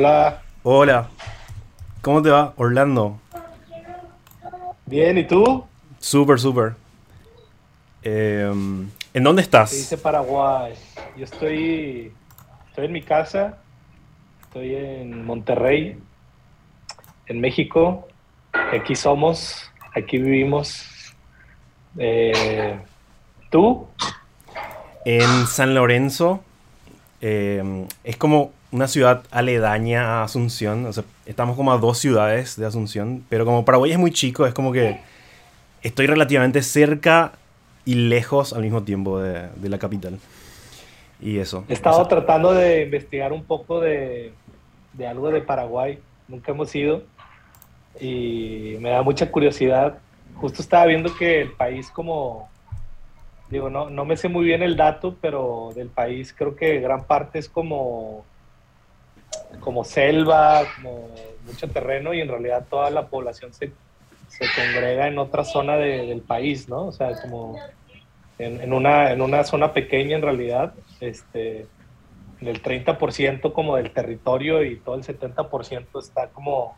Hola. Hola. ¿Cómo te va, Orlando? Bien, ¿y tú? Súper, súper. Em, ¿En dónde estás? dice Paraguay. Yo estoy, estoy en mi casa. Estoy en Monterrey, en México. Aquí somos, aquí vivimos. Eh, ¿Tú? En San Lorenzo. Em, es como una ciudad aledaña a Asunción. O sea, estamos como a dos ciudades de Asunción. Pero como Paraguay es muy chico, es como que estoy relativamente cerca y lejos al mismo tiempo de, la capital. Y eso. He estado tratando de investigar un poco de, de algo de Paraguay. Nunca hemos ido. Y me da mucha curiosidad. Justo estaba viendo que el país como digo, no, no me sé muy bien el dato, pero del país creo que gran parte es como, como selva, como mucho terreno y en realidad toda la población se, se congrega en otra zona del país, ¿no? O sea, como en, una, en una zona pequeña en realidad, este, del 30% como del territorio y todo el 70% está como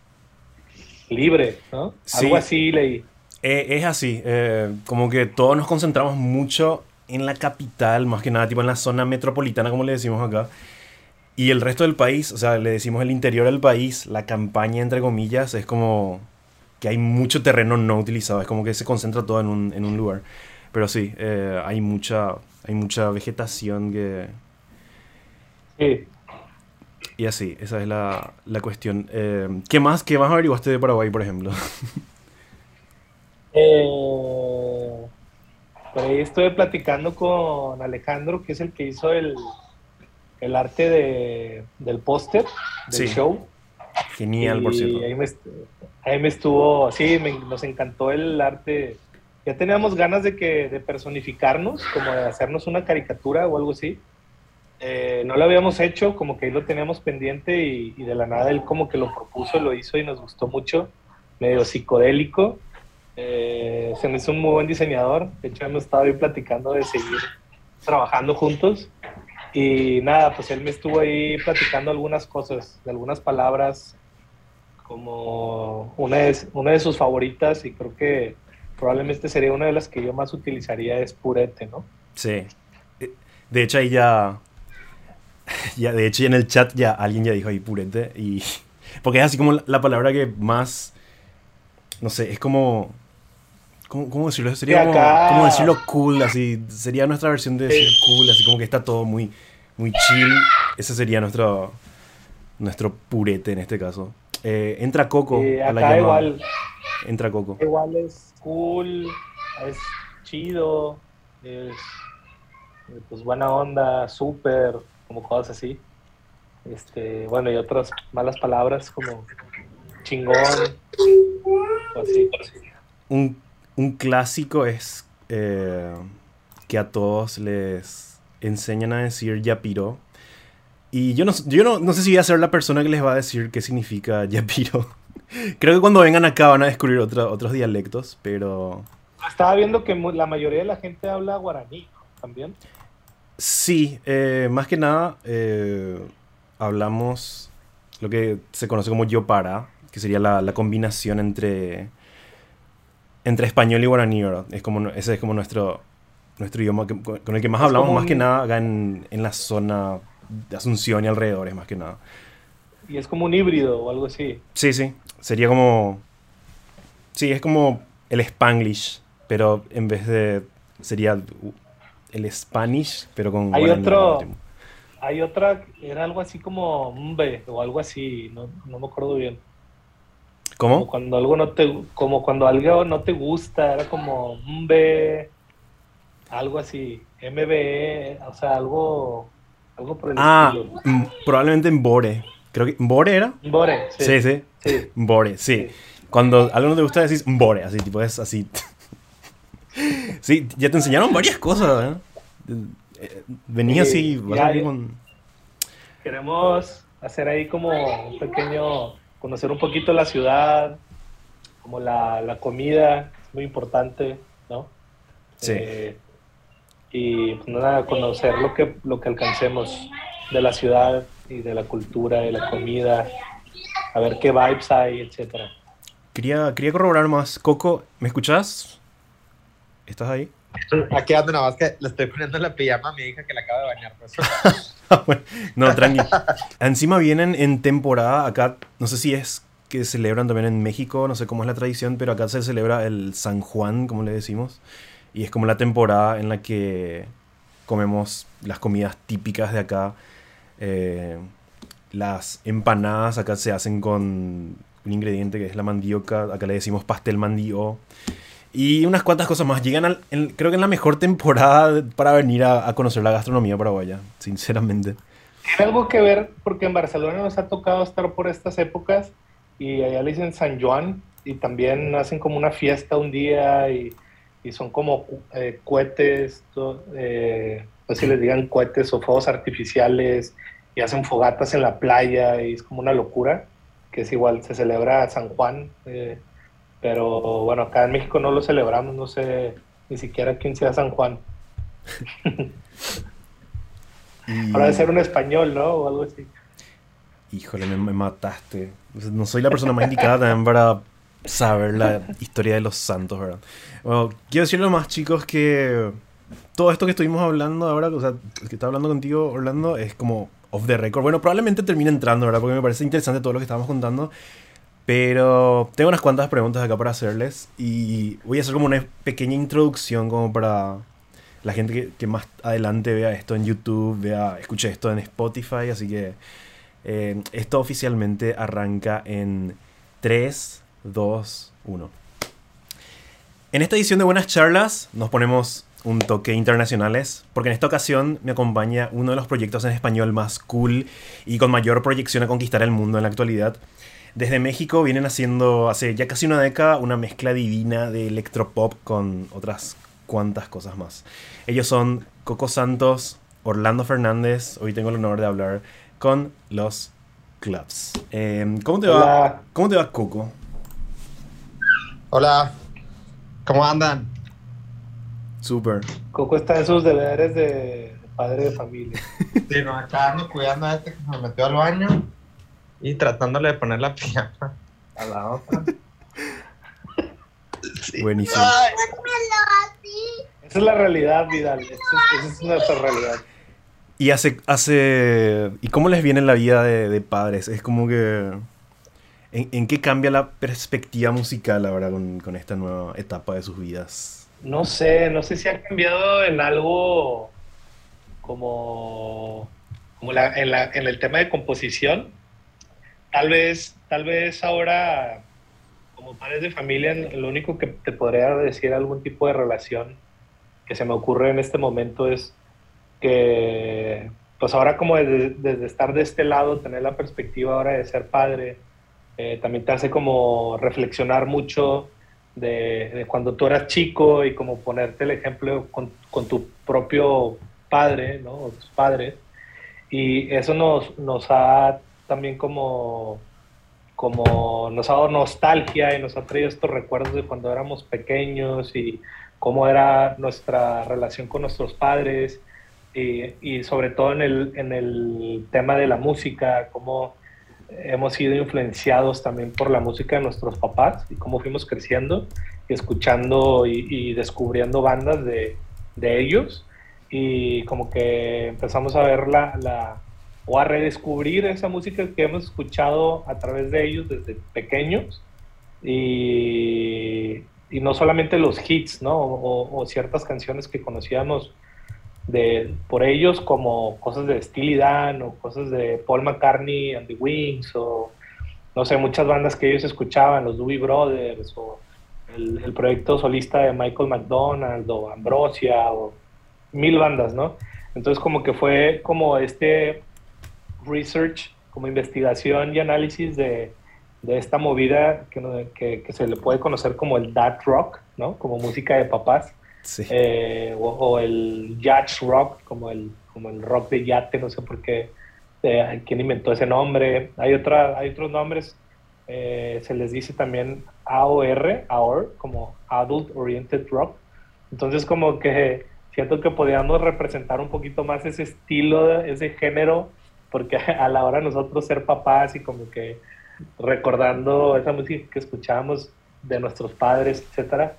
libre, ¿no? Algo así leí. Eh, es así, eh, como que todos nos concentramos mucho en la capital, más que nada, tipo en la zona metropolitana, como le decimos acá. Y el resto del país, o sea, le decimos el interior del país, la campaña, entre comillas, es como que hay mucho terreno no utilizado, es como que se concentra todo en un, en un lugar. Pero sí, eh, hay, mucha, hay mucha vegetación que... Sí. Y así, esa es la, la cuestión. ¿Qué más? ¿Qué más averiguaste de Paraguay, por ejemplo? Eh, por ahí estuve platicando con Alejandro, que es el que hizo el, el arte de, del póster del show. Genial, por cierto. Ahí me, ahí me estuvo, sí, nos encantó el arte. Ya teníamos ganas de que de personificarnos, como de hacernos una caricatura o algo así. Eh, no lo habíamos hecho, como que ahí lo teníamos pendiente y, y, de la nada él como que lo propuso, lo hizo y nos gustó mucho, medio psicodélico. Eh, se me hizo un muy buen diseñador. De hecho, hemos estado ahí platicando de seguir trabajando juntos. Y nada, pues él me estuvo ahí platicando algunas cosas, de algunas palabras, como una de, una de sus favoritas, y creo que probablemente sería una de las que yo más utilizaría es purete, ¿no? Sí. De hecho, ahí ya. Ya, de hecho, en el chat ya alguien ya dijo ahí purete. Y. Porque es así como la palabra que más. No sé, es como ¿Cómo, decirlo? Sería como, decirlo cool, así. Sería nuestra versión de decir cool, así como que está todo muy, muy chill. Ese sería nuestro, nuestro purete en este caso. Eh, entra Coco a la igual. Entra Coco. Igual es cool, es chido, es pues buena onda, súper, como cosas así. Este, bueno, y otras malas palabras como chingón, o así. Un un clásico es eh, que a todos les enseñan a decir yapiro. Y yo no, yo no, sé si voy a ser la persona que les va a decir qué significa yapiro. Creo que cuando vengan acá van a descubrir otros dialectos, pero... Estaba viendo que la mayoría de la gente habla guaraní también. Sí, eh, más que nada eh, hablamos lo que se conoce como yopara, que sería la combinación entre entre español y guaraní, ¿verdad? Es como, ese es como nuestro, nuestro idioma con el que más hablamos, más que nada acá en, en, la zona de Asunción y alrededores, más que nada. Y es como un híbrido o algo así. Sí, sí. Sería como. Sí, es como el Spanglish, pero en vez de. Sería el Spanish, pero con. Hay otro. Hay otra, era algo así como mbe o algo así, no, no me acuerdo bien. ¿Cómo? Como cuando algo no te, como cuando algo no te gusta, era como B, algo así, MBE, o sea, algo, algo por el ah, estilo. probablemente en Bore. Creo que Bore era. Bore, sí. Sí, sí. Bore, sí. Cuando algo no te gusta decís Bore, así, tipo, es así. sí, ya te enseñaron varias cosas, ¿eh? Venía así, Queremos hacer ahí como un pequeño conocer un poquito la ciudad, como la, la comida, es muy importante, ¿no? Sí. Eh, y pues nada, conocer lo que, lo que alcancemos de la ciudad y de la cultura, de la comida, a ver qué vibes hay, etcétera. Quería, quería corroborar más. Coco, ¿me escuchas? ¿Estás ahí? Aquí ando nada más que le estoy poniendo la pijama a mi hija que la acaba de bañar. Pues. no, tranqui. Encima vienen en temporada acá, no sé si es que celebran también en México, no sé cómo es la tradición, pero acá se celebra el San Juan, como le decimos. Y es como la temporada en la que comemos las comidas típicas de acá. Eh, las empanadas acá se hacen con un ingrediente que es la mandioca, acá le decimos pastel mandío. Y unas cuantas cosas más. Llegan al, creo que en la mejor temporada para venir a, conocer la gastronomía paraguaya, sinceramente. Tiene algo que ver porque en Barcelona nos ha tocado estar por estas épocas y allá le dicen San Juan y también hacen como una fiesta un día y, y son como eh, cohetes, eh, no sé si les digan cohetes o fuegos artificiales y hacen fogatas en la playa y es como una locura, que es igual, se celebra San Juan, eh, pero bueno, acá en México no lo celebramos, no sé ni siquiera quién sea San Juan. Ahora de ser un español, ¿no? O algo así. Híjole, me, mataste. No soy la persona más indicada también para saber la historia de los santos, ¿verdad? Bueno, quiero decirle más, chicos, que todo esto que estuvimos hablando ahora, o sea, que está hablando contigo, Orlando, es como off the record. Bueno, probablemente termine entrando, ¿verdad? Porque me parece interesante todo lo que estábamos contando. Pero tengo unas cuantas preguntas acá para hacerles y voy a hacer como una pequeña introducción como para la gente que, más adelante vea esto en YouTube, vea, escuche esto en Spotify, así que eh, esto oficialmente arranca en 3, 2, 1. En esta edición de Buenas Charlas nos ponemos un toque internacionales, porque en esta ocasión me acompaña uno de los proyectos en español más cool y con mayor proyección a conquistar el mundo en la actualidad. Desde México vienen haciendo hace ya casi una década una mezcla divina de electropop con otras cuantas cosas más. Ellos son Coco Santos, Orlando Fernández, hoy tengo el honor de hablar con los Clubs. Em, ¿cómo, te va, ¿Cómo te va, Coco? Hola, ¿cómo andan? Súper. Coco está en sus deberes de padre de familia. Sí, no, acá ando cuidando a este que se metió al baño y tratándole de poner la pijama a la otra. Buenísimo. Esa es la realidad, Vidal. Esa es, nuestra realidad. Y hace, hace. ¿Y cómo les viene la vida de, padres? Es como que. ¿En, qué cambia la perspectiva musical ahora con, con esta nueva etapa de sus vidas? no sé, no sé si ha cambiado en algo como, como la, en, la, en, el tema de composición. Tal vez, tal vez ahora, como padres de familia, lo único que te podría decir algún tipo de relación que se me ocurre en este momento es que, pues ahora como desde, estar de este lado, tener la perspectiva ahora de ser padre, eh, también te hace como reflexionar mucho de, cuando tú eras chico y como ponerte el ejemplo con, con tu propio padre, ¿no? O tus padres. Y eso nos, nos ha también como, como nos ha dado nostalgia y nos ha traído estos recuerdos de cuando éramos pequeños y cómo era nuestra relación con nuestros padres y, y sobre todo en el, en el tema de la música, cómo hemos sido influenciados también por la música de nuestros papás y cómo fuimos creciendo y escuchando y, descubriendo bandas de, de, ellos. Y como que empezamos a ver la, la, o a redescubrir esa música que hemos escuchado a través de ellos desde pequeños y, y no solamente los hits, ¿no? O, o ciertas canciones que conocíamos de, por ellos como cosas de Steely Dan o cosas de Paul McCartney and the Wings o no sé, muchas bandas que ellos escuchaban, los Doobie Brothers o el, proyecto solista de Michael McDonald o Ambrosia o mil bandas, ¿no? Entonces como que fue como este research, como investigación y análisis de, de esta movida que, que, que, se le puede conocer como el dad rock, ¿no? Como música de papás eh, o, el yacht rock, como el, como el rock de yate, no sé por qué, eh, quién inventó ese nombre. Hay, otra, hay otros nombres, eh, se les dice también AOR, AOR, como Adult Oriented Rock. Entonces como que siento que podíamos representar un poquito más ese estilo, ese género porque a la hora de nosotros ser papás y como que recordando esa música que escuchábamos de nuestros padres, etcétera,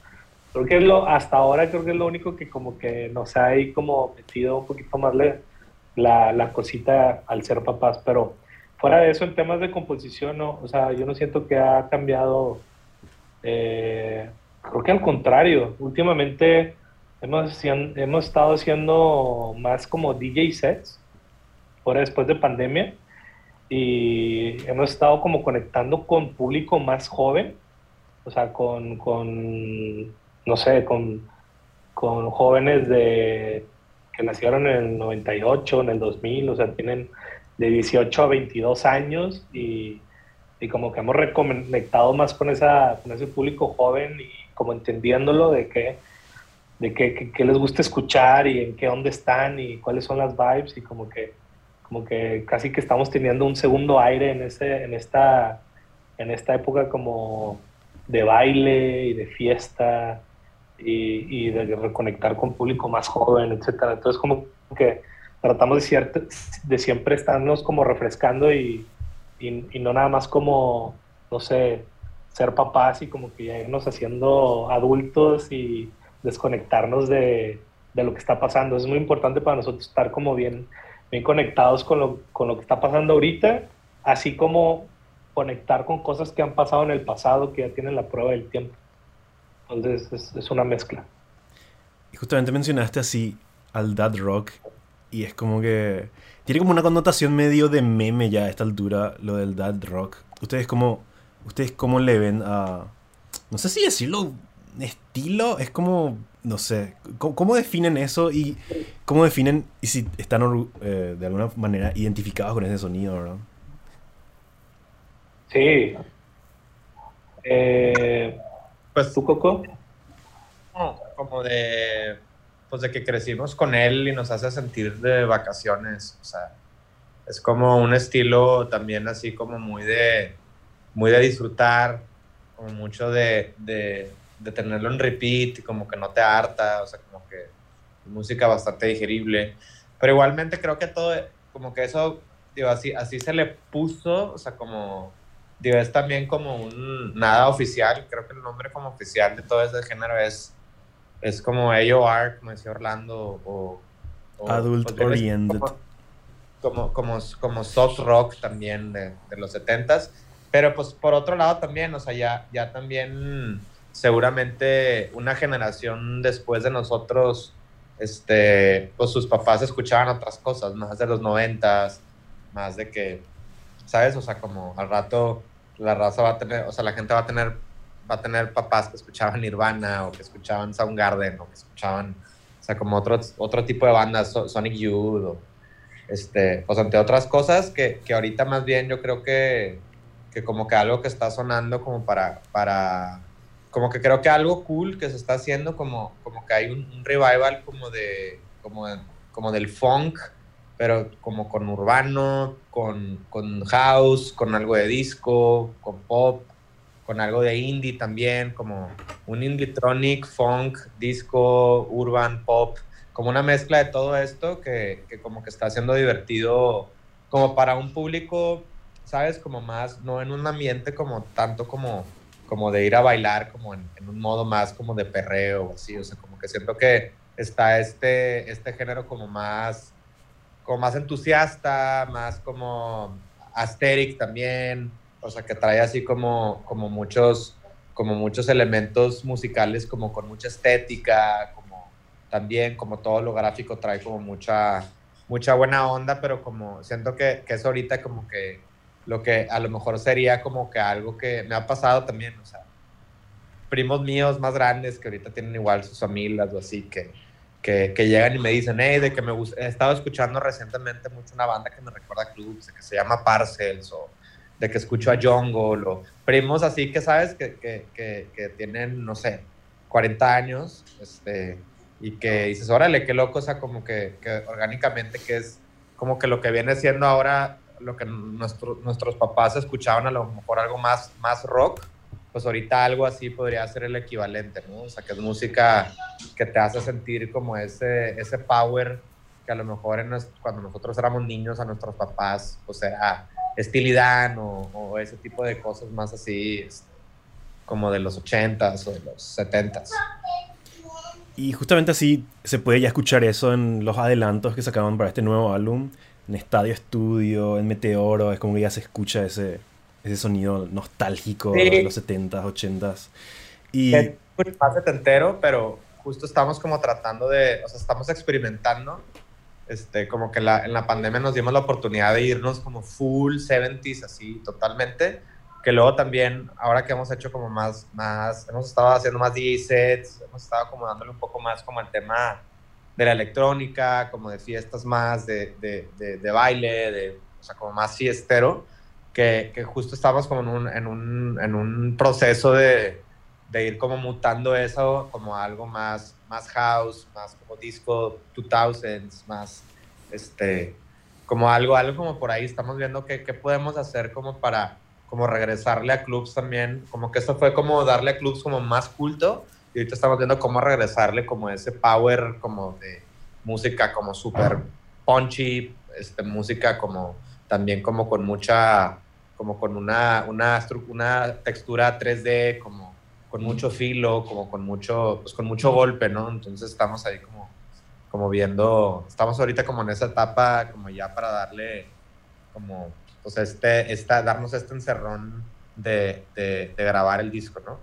creo que es lo, hasta ahora creo que es lo único que como que nos ha ahí como metido un poquito más la, la cosita al ser papás, pero fuera de eso en temas de composición, no, o sea, yo no siento que ha cambiado, eh, creo que al contrario, últimamente hemos, hemos estado haciendo más como DJ sets, ahora después de pandemia, y hemos estado como conectando con público más joven, o sea, con, con no sé, con, con jóvenes de, que nacieron en el 98, en el 2000, o sea, tienen de 18 a 22 años y, y como que hemos reconectado más con, esa, con ese público joven y como entendiéndolo de qué de qué, qué, les gusta escuchar y en qué dónde están y cuáles son las vibes y como que como que casi que estamos teniendo un segundo aire en ese en esta en esta época como de baile y de fiesta y, de reconectar con público más joven, etcétera. Entonces como que tratamos de, de siempre estarnos como refrescando y, y, no nada más como, no sé, ser papás y como que ya irnos haciendo adultos y desconectarnos de, de, lo que está pasando. Es muy importante para nosotros estar como bien, bien conectados con lo, con lo que está pasando ahorita, así como conectar con cosas que han pasado en el pasado, que ya tienen la prueba del tiempo. Entonces es, una mezcla. Y justamente mencionaste así al dad rock y es como que tiene como una connotación medio de meme ya a esta altura lo del dad rock. Ustedes cómo ustedes cómo le ven a no sé si decirlo estilo, es como no sé, ¿cómo, definen eso y cómo definen y si están eh, de alguna manera identificados con ese sonido, ¿verdad? Sí. Eh, pues tú, Coco. Como de, pues de que crecimos con él y nos hace sentir de vacaciones. O sea, es como un estilo también así como muy de, muy de disfrutar, como mucho de, de, de tenerlo en repeat, como que no te harta, o sea, como que música bastante digerible. Pero igualmente creo que todo, como que eso, digo, así, así se le puso, o sea, como digo, es también como un nada oficial, creo que el nombre como oficial de todo ese género es, es como AOR, como decía Orlando, o... Adult Oriented. Como, como, como, soft rock también de, de los 70s, pero pues por otro lado también, o sea, ya, ya también seguramente una generación después de nosotros, este, pues sus papás escuchaban otras cosas, más de los noventas, más de que, ¿sabes? O sea, como al rato la raza va a tener, o sea, la gente va a tener, va a tener papás que escuchaban Nirvana o que escuchaban Soundgarden o que escuchaban, o sea, como otro, otro tipo de bandas, Sonic Youth o, este, pues entre otras cosas que, que ahorita más bien yo creo que, que como que algo que está sonando como para, para, como que creo que algo cool que se está haciendo, como, como que hay un, revival como de, como, como del funk, pero como con urbano, con, con, house, con algo de disco, con pop, con algo de indie también, como un indie-tronic, funk, disco, urban, pop, como una mezcla de todo esto que, que, como que está siendo divertido como para un público, ¿sabes? Como más, no en un ambiente como tanto como, como de ir a bailar, como en, un modo más como de perreo así, o sea, como que siento que está este, este género como más como más entusiasta, más como asteric también, o sea, que trae así como, como, muchos, como muchos elementos musicales, como con mucha estética, como también como todo lo gráfico trae como mucha, mucha buena onda, pero como siento que, que es ahorita como que lo que a lo mejor sería como que algo que me ha pasado también, o sea, primos míos más grandes que ahorita tienen igual sus familias o así, que, que, llegan y me dicen, hey, de que me gusta, he estado escuchando recientemente mucho una banda que me recuerda a clubs, que se llama Parcels, o de que escucho a Jungle, o primos así que sabes que, que, que, tienen, no sé, 40 años, este, y que dices, órale, qué loco, o sea, como que, orgánicamente, que es como que lo que viene siendo ahora lo que nuestros papás escuchaban, a lo mejor algo más, más rock, pues ahorita algo así podría ser el equivalente, ¿no? O sea, que es música que te hace sentir como ese, ese power que a lo mejor en cuando nosotros éramos niños a nuestros papás, pues era estilidad o, o, ese tipo de cosas más así, este, como de los 80s o de los 70s. Y justamente así se puede ya escuchar eso en los adelantos que sacaban para este nuevo álbum, en Estadio Estudio, en Meteoro, es como que ya se escucha ese, ese sonido nostálgico de los 70s, 80s. Y... Es más setentero, pero justo estamos como tratando de, o sea, estamos experimentando, este, como que la, en la pandemia nos dimos la oportunidad de irnos como full 70s, así, totalmente, que luego también, ahora que hemos hecho como más, más, hemos estado haciendo más DJ sets, hemos estado como dándole un poco más como al tema de la electrónica, como de fiestas más, de, de, de, baile, de, o sea, como más fiestero, que, que justo estamos como en un, en un, en un proceso de, ir como mutando eso como algo más, más house, más como disco 2000s, más este, como algo, algo como por ahí. Estamos viendo qué, qué podemos hacer como para como regresarle a clubs también, como que esto fue como darle a clubs como más culto y ahorita estamos viendo cómo regresarle como ese power como de música como súper punchy, este, música como también como con mucha, como con una, una, una textura 3D, como con mucho filo, como con mucho, pues con mucho golpe, ¿no? Entonces estamos ahí como, como viendo, estamos ahorita como en esa etapa, como ya para darle, como, pues este, esta, darnos este encerrón de, de, grabar el disco, ¿no?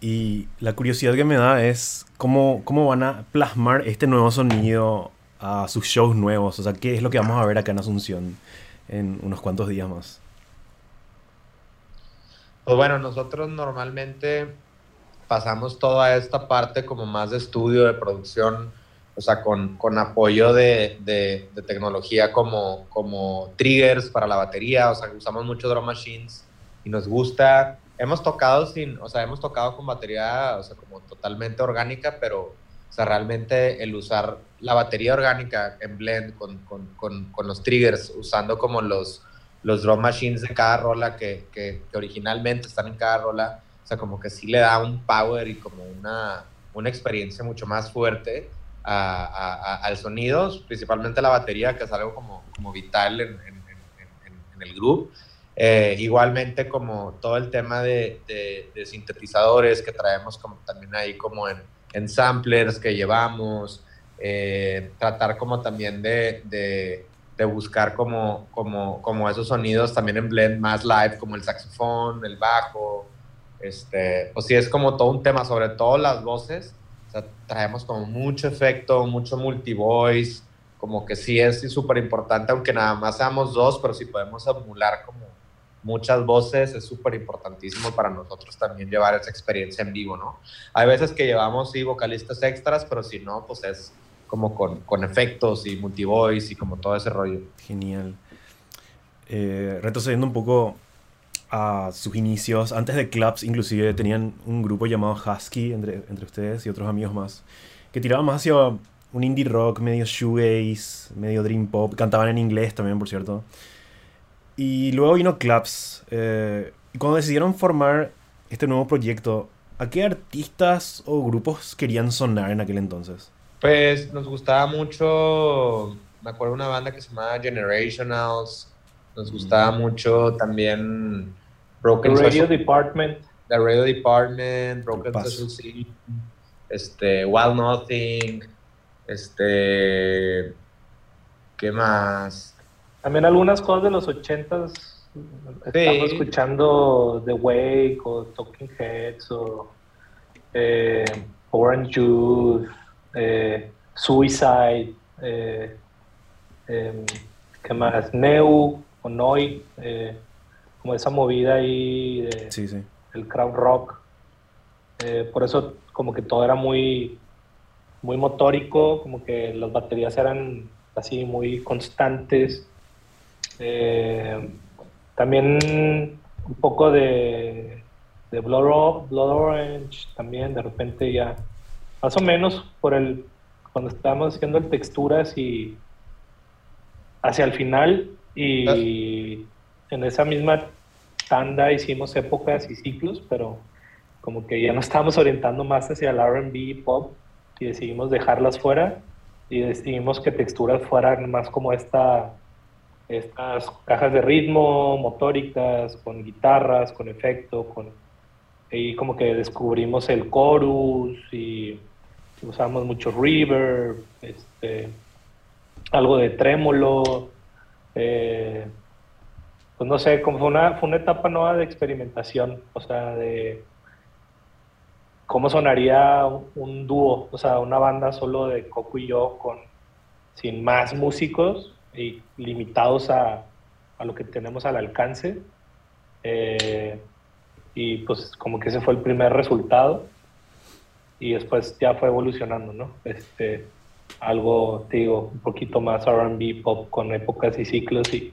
Y la curiosidad que me da es cómo, cómo van a plasmar este nuevo sonido a sus shows nuevos, o sea, qué es lo que vamos a ver acá en Asunción en unos cuantos días más. Pues bueno, nosotros normalmente pasamos toda esta parte como más de estudio, de producción, o sea, con, con apoyo de, de, tecnología como, como triggers para la batería, o sea, usamos mucho drum machines y nos gusta. Hemos tocado sin, o sea, hemos tocado con batería, o sea, como totalmente orgánica, pero, o sea, realmente el usar la batería orgánica en blend con, con, con, con los triggers, usando como los, los drum machines de cada rola que, que, originalmente están en cada rola, o sea, como que sí le da un power y como una, una experiencia mucho más fuerte a, a, al sonido, principalmente la batería, que es algo como, como vital en, en, en, el grupo. Eh, igualmente como todo el tema de, de, sintetizadores que traemos como también ahí como en, en samplers que llevamos, eh, tratar como también de, de de buscar como, como, como esos sonidos también en blend más live, como el saxofón, el bajo, este, pues sí, es como todo un tema, sobre todo las voces, o sea, traemos como mucho efecto, mucho multivoice, como que sí es súper importante, aunque nada más seamos dos, pero si podemos emular como muchas voces, es súper importantísimo para nosotros también llevar esa experiencia en vivo, ¿no? Hay veces que llevamos, sí, vocalistas extras, pero si no, pues es como con, con efectos y multivoice y como todo ese rollo. Genial. Eh, retrocediendo un poco a sus inicios, antes de Clubs inclusive tenían un grupo llamado Husky entre, entre ustedes y otros amigos más, que tiraban más hacia un indie rock, medio shoegaze, medio dream pop, cantaban en inglés también, por cierto. Y luego vino Clubs. Eh, y cuando decidieron formar este nuevo proyecto, ¿a qué artistas o grupos querían sonar en aquel entonces? Pues nos gustaba mucho, me acuerdo de una banda que se llamaba Generationals, nos gustaba mm. mucho también Broken The Radio Department. The Radio Department, Broken Social Scene, este, Wild Nothing, este, ¿qué más? También algunas cosas de los ochentas, estamos escuchando The Wake o Talking Heads o eh, Orange Juice eh, Suicide, eh, em, ¿qué más? Neu o Noi, eh, como esa movida ahí de el crowd rock. por eso como que todo era muy, muy motórico, como que las baterías eran así muy constantes. También un poco de, de Blood, Blood Orange, también de repente ya más o menos por el, cuando estábamos haciendo el texturas y hacia el final y en esa misma tanda hicimos épocas y ciclos, pero como que ya nos estábamos orientando más hacia el RB pop y decidimos dejarlas fuera y decidimos que texturas fueran más como esta, estas cajas de ritmo, motóricas, con guitarras, con efecto, con, y como que descubrimos el chorus y usamos mucho reverb, este, algo de trémolo, eh, pues no sé, como fue una, fue una etapa nueva de experimentación, o sea, de cómo sonaría un dúo, o sea, una banda solo de Coco y yo con sin más músicos y limitados a, a lo que tenemos al alcance. Eh, y pues como que ese fue el primer resultado y después ya fue evolucionando, ¿no? Este, algo, te digo, un poquito más RB, pop con épocas y ciclos y,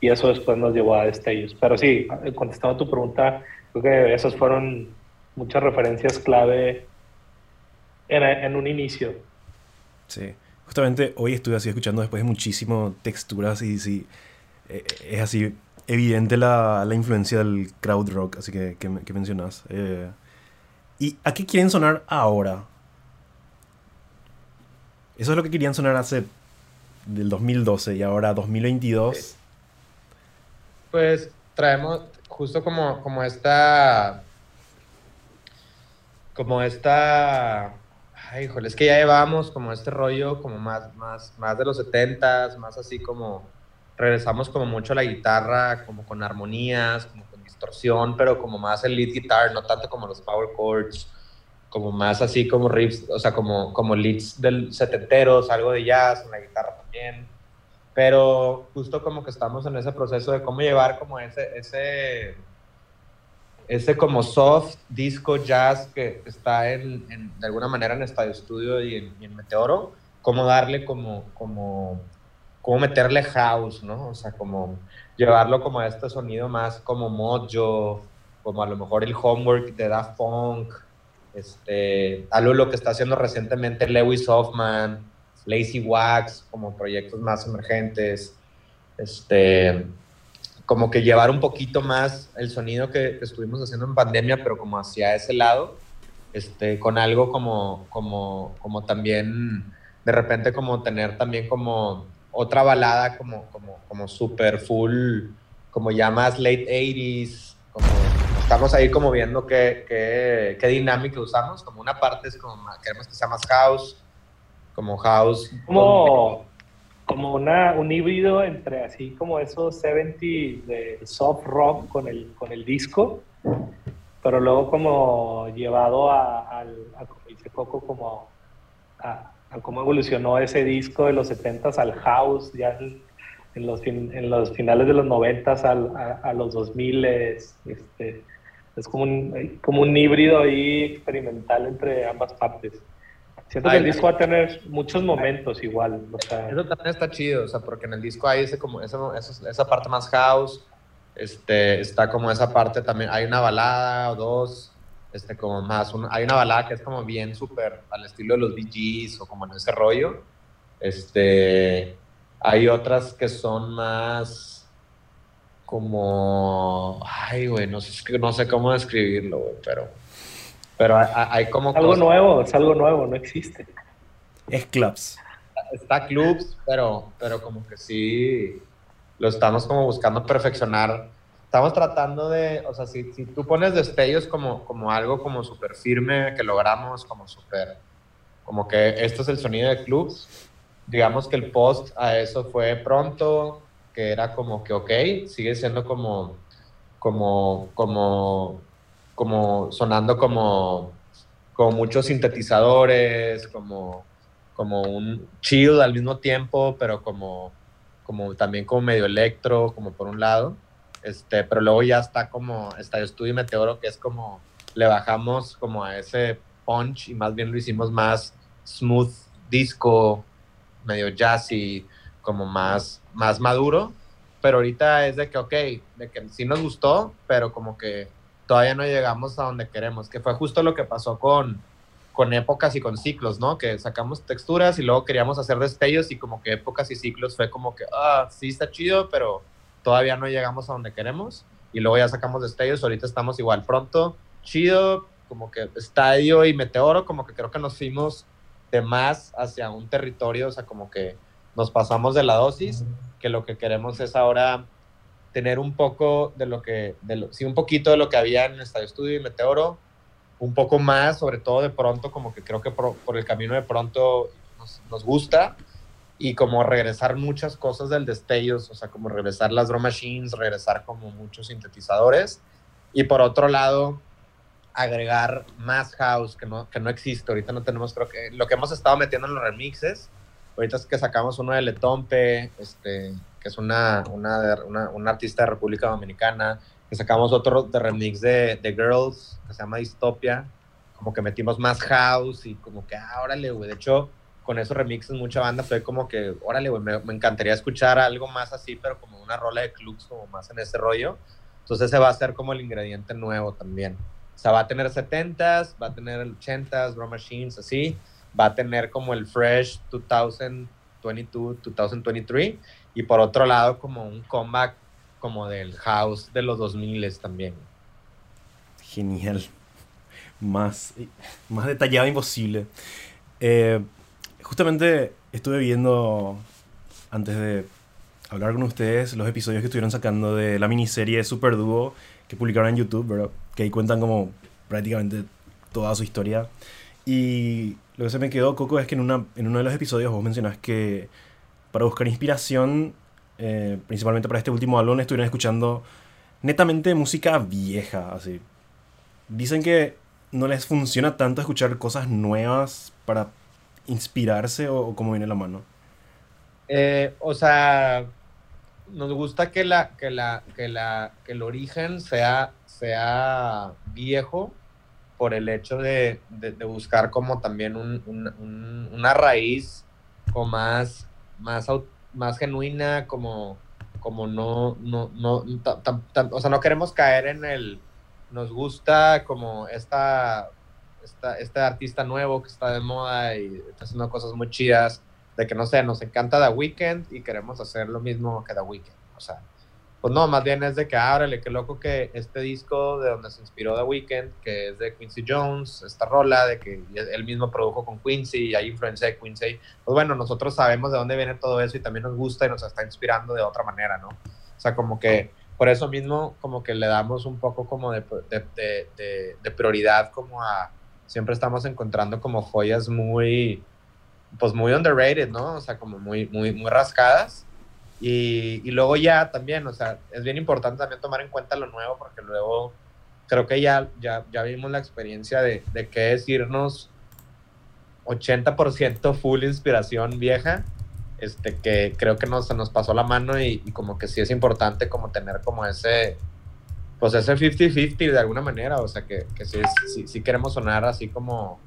y eso después nos llevó a destellos. Pero sí, contestando a tu pregunta, creo que esas fueron muchas referencias clave en, en un inicio. Sí, justamente hoy estuve así escuchando después de muchísimo texturas y sí, eh, es así evidente la, la, influencia del crowd rock, así que, que, que mencionas. Eh, ¿Y a qué quieren sonar ahora? Eso es lo que querían sonar hace del 2012 y ahora 2022. Pues traemos justo como, como esta como esta, ay, híjole, es que ya llevamos como este rollo como más, más, más de los 70 más así como, regresamos como mucho a la guitarra, como con armonías, como con distorsión, pero como más el lead guitar, no tanto como los power chords, como más así como riffs, o sea, como, como leads del setenteros, algo de jazz en la guitarra también. Pero justo como que estamos en ese proceso de cómo llevar como ese, ese ese como soft disco jazz que está en, de alguna manera en Estadio Studio y en, Meteoro, cómo darle como, como, cómo meterle house, ¿no? O sea, como llevarlo como a este sonido más como mojo, como a lo mejor el homework de Daft Punk, este, algo lo que está haciendo recientemente Lewis Hoffman, Lazy Wax, como proyectos más emergentes, este, como que llevar un poquito más el sonido que, estuvimos haciendo en pandemia, pero como hacia ese lado, este, con algo como, como, como también, de repente como tener también como otra balada como, como, como super full, como ya más late 80s, como estamos ahí como viendo qué, qué, qué dinámica usamos, como una parte es como, queremos que sea más house, como house. Como como una, un híbrido entre así como esos 70 de soft rock con el, con el disco, pero luego como llevado a, a como dice Coco, como a, cómo evolucionó ese disco de los 70s al house, ya en, los, en los finales de los 90s al, a, los 2000 este, es como un, como un híbrido ahí experimental entre ambas partes. Siento que el disco va a tener muchos momentos igual. Eso también está chido, o sea, porque en el disco hay ese, como, esa, esa, parte más house, este, está como esa parte también, hay una balada o dos, este, como más, hay una balada que es como bien súper al estilo de los BGs o como en ese rollo. Este, hay otras que son más como, ay, güey, no sé, no sé cómo describirlo, güey, pero pero hay, como... Algo nuevo, es algo nuevo, no existe. Es clubs. Está clubs, pero, pero como que sí lo estamos como buscando perfeccionar. Estamos tratando de, o sea, si, si tú pones destellos como, como algo como súper firme que logramos, como súper, como que esto es el sonido de clubs, digamos que el post a eso fue pronto, que era como que, ok, sigue siendo como, como, como como sonando como, como muchos sintetizadores, como, como un chill al mismo tiempo, pero como, como también como medio electro, como por un lado. Este, pero luego ya está como Estadio Studio Meteoro, que es como le bajamos como a ese punch y más bien lo hicimos más smooth disco, medio jazzy, como más, más maduro. Pero ahorita es de que, ok, de que sí nos gustó, pero como que todavía no llegamos a donde queremos, que fue justo lo que pasó con, con épocas y con ciclos, ¿no? Que sacamos texturas y luego queríamos hacer destellos y como que épocas y ciclos fue como que, ah, sí está chido, pero todavía no llegamos a donde queremos. Y luego ya sacamos destellos, ahorita estamos igual pronto, chido, como que estadio y meteoro, como que creo que nos fuimos de más hacia un territorio, o sea, como que nos pasamos de la dosis, que lo que queremos es ahora tener un poco de lo que, de lo, sí, un poquito de lo que había en el Estadio Estudio y Meteoro, un poco más, sobre todo de pronto, como que creo que por, por el camino de pronto nos, nos, gusta, y como regresar muchas cosas del destellos, o sea, como regresar las drum machines, regresar como muchos sintetizadores, y por otro lado, agregar más house que no, que no existe. Ahorita no tenemos, creo que lo que hemos estado metiendo en los remixes, ahorita es que sacamos uno de Letompe, este, es una, una, una, artista de República Dominicana, que sacamos otro de remix de, de, Girls, que se llama Distopia, como que metimos más house y como que, ah, órale, güey, de hecho, con esos remixes mucha banda fue como que, órale, güey, me, me, encantaría escuchar algo más así, pero como una rola de clubs, como más en ese rollo. Entonces ese va a ser como el ingrediente nuevo también. O sea, va a tener 70s, va a tener 80s, drum machines, así. Va a tener como el fresh 2022, 2023. Y por otro lado, como un comeback como del house de los 2000 también. Genial. Más, más detallado imposible. Eh, justamente estuve viendo, antes de hablar con ustedes, los episodios que estuvieron sacando de la miniserie Super Duo que publicaron en YouTube, ¿verdad? que ahí cuentan como prácticamente toda su historia. Y lo que se me quedó, Coco, es que en, una, en uno de los episodios vos mencionás que para buscar inspiración, eh, principalmente para este último álbum, estuvieron escuchando netamente música vieja, así. Dicen que no les funciona tanto escuchar cosas nuevas para inspirarse o, o cómo viene la mano. Eh, o sea, nos gusta que la, que la, que la, que el origen sea sea viejo por el hecho de, de, buscar como también un, un, una raíz como más, más, más genuina, como, como no, no, no, o sea, no queremos caer en el, nos gusta como esta, esta, este artista nuevo que está de moda y está haciendo cosas muy chidas, de que no sé, nos encanta The Weeknd y queremos hacer lo mismo que The Weeknd, o sea, pues no, más bien es de que, ábrele, qué loco que este disco de donde se inspiró The Weeknd, que es de Quincy Jones, esta rola, de que él mismo produjo con Quincy y hay influencia de Quincy, pues bueno, nosotros sabemos de dónde viene todo eso y también nos gusta y nos está inspirando de otra manera, ¿no? O sea, como que por eso mismo como que le damos un poco como de prioridad como a, siempre estamos encontrando como joyas muy, pues muy underrated, ¿no? O sea, como muy, muy, muy rascadas y, y, luego ya también, o sea, es bien importante también tomar en cuenta lo nuevo porque luego creo que ya, ya, ya vimos la experiencia de, de qué es irnos 80% full inspiración vieja, este, que creo que nos, nos pasó la mano y, y, como que sí es importante como tener como ese, pues ese 50-50 de alguna manera, o sea, que, que sí, sí, sí, queremos sonar así como,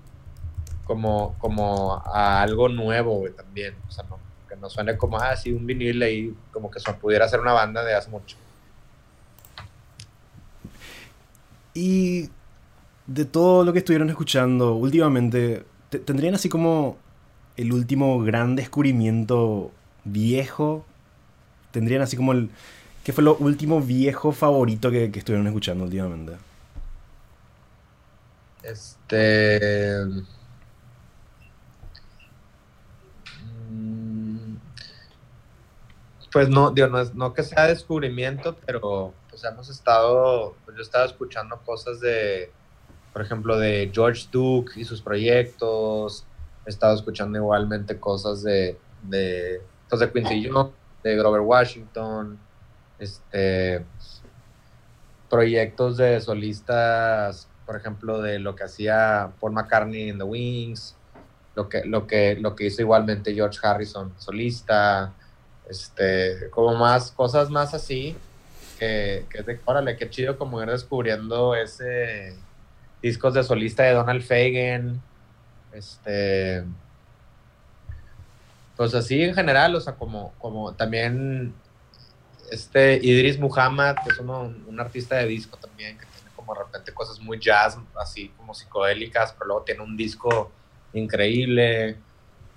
como, como a algo nuevo también, o sea, no, no suene como, ah, sí, un vinil ahí, como que pudiera ser una banda de hace mucho. Y de todo lo que estuvieron escuchando últimamente, ¿tendrían así como el último gran descubrimiento viejo? ¿Tendrían así como el... ¿Qué fue lo último viejo favorito que, que estuvieron escuchando últimamente? Este... pues no, digo, no, es, no que sea descubrimiento, pero pues hemos estado, pues yo estaba escuchando cosas de, por ejemplo, de George Duke y sus proyectos, he estado escuchando igualmente cosas de, de, pues de Quincy Jones, de Grover Washington, este, proyectos de solistas, por ejemplo, de lo que hacía Paul McCartney en The Wings, lo que, lo que, lo que hizo igualmente George Harrison solista, este, como más, cosas más así, que, que es de, órale, qué chido como ir descubriendo ese discos de solista de Donald Fagen, este, pues así en general, o sea, como, como también este Idris Muhammad, que es uno, un artista de disco también, que tiene como de repente cosas muy jazz, así como psicodélicas, pero luego tiene un disco increíble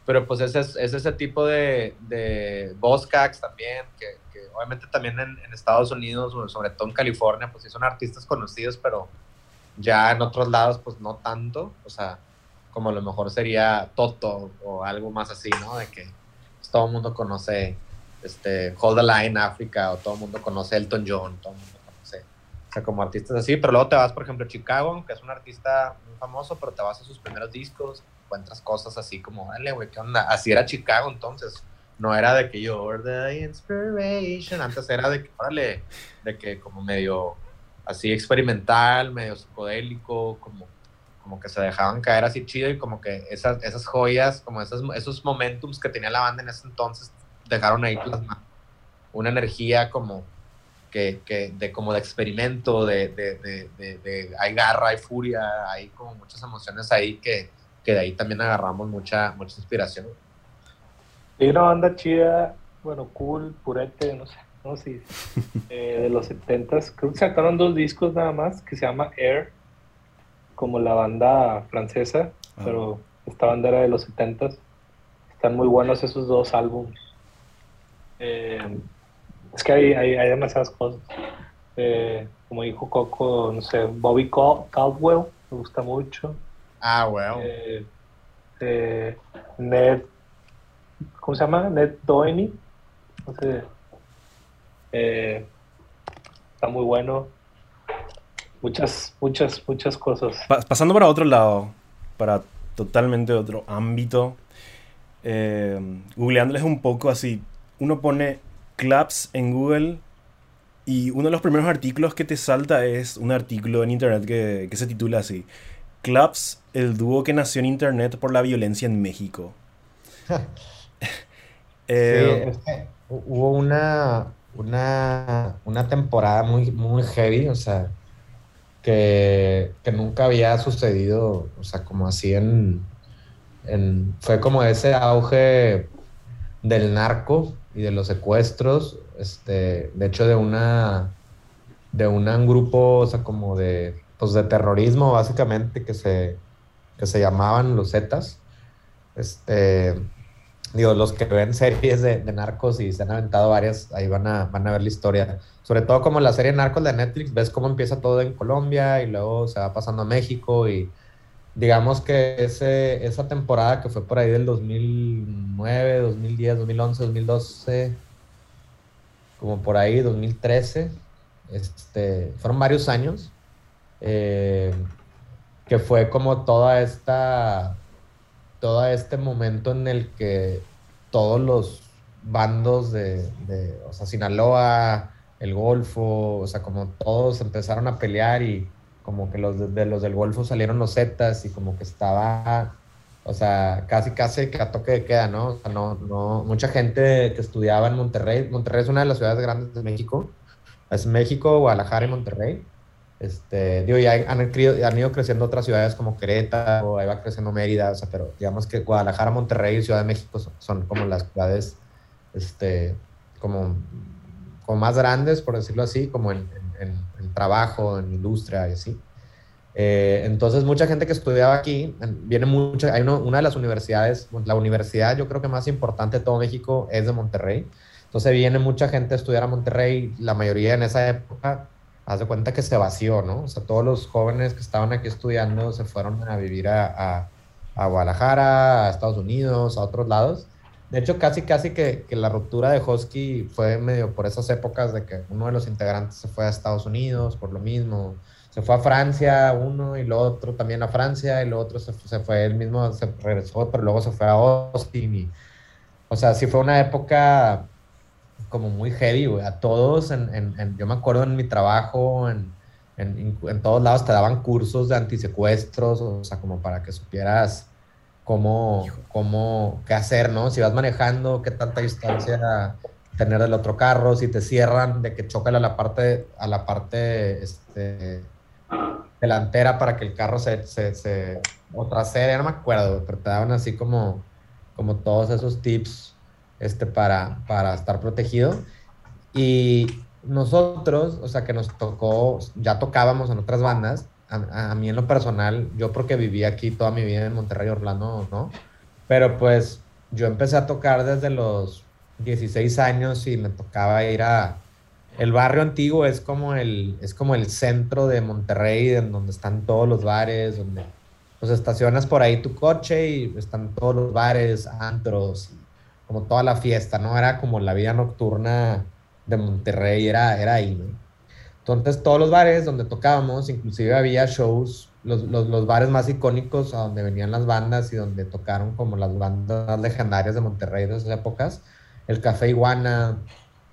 pero pues ese es, es ese tipo de, de Boscax también, que, obviamente también en, en, Estados Unidos, sobre todo en California, pues sí son artistas conocidos, pero ya en otros lados pues no tanto, o sea, como a lo mejor sería Toto o algo más así, ¿no? De que pues, todo el mundo conoce este, Hold the Line África o todo el mundo conoce Elton John, todo el mundo conoce, o sea, como artistas así, pero luego te vas, por ejemplo, a Chicago, que es un artista muy famoso, pero te vas a sus primeros discos, encuentras cosas así como, dale, güey, ¿qué onda? Así era Chicago entonces. No era de que you're the inspiration, antes era de que, órale, de que como medio así experimental, medio psicodélico, como como que se dejaban caer así chido y como que esas, esas joyas, como esos, esos momentums que tenía la banda en ese entonces, dejaron ahí plasmar una energía como que, que de como de experimento, de, de, de, de, hay garra, hay furia, hay como muchas emociones ahí que, que de ahí también agarramos mucha, mucha inspiración. Y una banda chida, bueno, cool, purete, no sé, no sé, eh, de los 70s, creo que sacaron dos discos nada más, que se llama Air, como la banda francesa, ah. pero esta banda era de los 70 Están muy buenos esos dos álbumes. Eh, es que hay, hay, hay demasiadas cosas. Eh, como dijo Coco, no sé, Bobby Caldwell, me gusta mucho. Ah, bueno. Eh, Ned, ¿cómo se llama? Ned Doheny. No sé. está muy bueno muchas, muchas, muchas cosas. pasando para otro lado, para totalmente otro ámbito, eh, googleándoles un poco así, uno pone claps en Google y uno de los primeros artículos que te salta es un artículo en internet que, que se titula así, Claps, el dúo que nació en internet por la violencia en México. eh, sí, hubo una, una, una temporada muy, muy heavy, o sea, que, nunca había sucedido, o sea, como así en, Fue como ese auge del narco y de los secuestros, este, de hecho de una... de un grupo, o sea, como de, pues de terrorismo básicamente que se, que se llamaban los Zetas. Este, digo, los que ven series de, narcos y se han aventado varias, ahí van a, van a ver la historia. Sobre todo como la serie Narcos de Netflix, ves cómo empieza todo en Colombia y luego se va pasando a México y digamos que ese, esa temporada que fue por ahí del 2009, 2010, 2011, 2012, como por ahí, 2013, este, fueron varios años, eh, que fue como toda esta todo este momento en el que todos los bandos de, o sea, Sinaloa, el Golfo, o sea, como todos empezaron a pelear y como que los de, los del Golfo salieron los Zetas y como que estaba, o sea, casi casi que a toque de queda, ¿no? O sea, no, no, mucha gente que estudiaba en Monterrey, Monterrey es una de las ciudades grandes de México, es México, Guadalajara y Monterrey, este, digo, ya han, han, ido creciendo otras ciudades como Querétaro, ahí va creciendo Mérida, o sea, pero digamos que Guadalajara, Monterrey y Ciudad de México son, como las ciudades, este, como, como, más grandes, por decirlo así, como en, trabajo, en industria y así. Eh, entonces, mucha gente que estudiaba aquí, viene mucha, hay una de las universidades, la universidad yo creo que más importante de todo México es de Monterrey. Entonces viene mucha gente a estudiar a Monterrey, la mayoría en esa época haz de cuenta que se vació, ¿no? O sea, todos los jóvenes que estaban aquí estudiando se fueron a vivir a, a, Guadalajara, a Estados Unidos, a otros lados. De hecho, casi, casi que, que, la ruptura de Hosky fue medio por esas épocas de que uno de los integrantes se fue a Estados Unidos por lo mismo. Se fue a Francia uno y lo otro también a Francia y lo otro se, se fue él mismo, se regresó, pero luego se fue a Austin. Y, o sea, sí fue una época como muy heavy, güey. A todos, en, en, yo me acuerdo en mi trabajo, en, en, todos lados te daban cursos de antisecuestros, o sea, como para que supieras cómo, cómo, qué hacer, ¿no? Si vas manejando, qué tanta distancia tener del otro carro, si te cierran, de que choca a la parte, a la parte este, delantera para que el carro se, se, se o trasera, no me acuerdo, pero te daban así como, como todos esos tips este, para, para estar protegido. Y nosotros, o sea, que nos tocó, ya tocábamos en otras bandas, a, mí en lo personal, yo porque viví aquí toda mi vida en Monterrey, Orlando, ¿no? Pero pues yo empecé a tocar desde los 16 años y me tocaba ir a... El barrio antiguo es como el, es como el centro de Monterrey, en donde están todos los bares, donde pues estacionas por ahí tu coche y están todos los bares, antros, como toda la fiesta, ¿no? Era como la vida nocturna de Monterrey, era, era ahí, ¿no? Entonces todos los bares donde tocábamos, inclusive había shows, los, los, los, bares más icónicos a donde venían las bandas y donde tocaron como las bandas legendarias de Monterrey de esas épocas, el Café Iguana,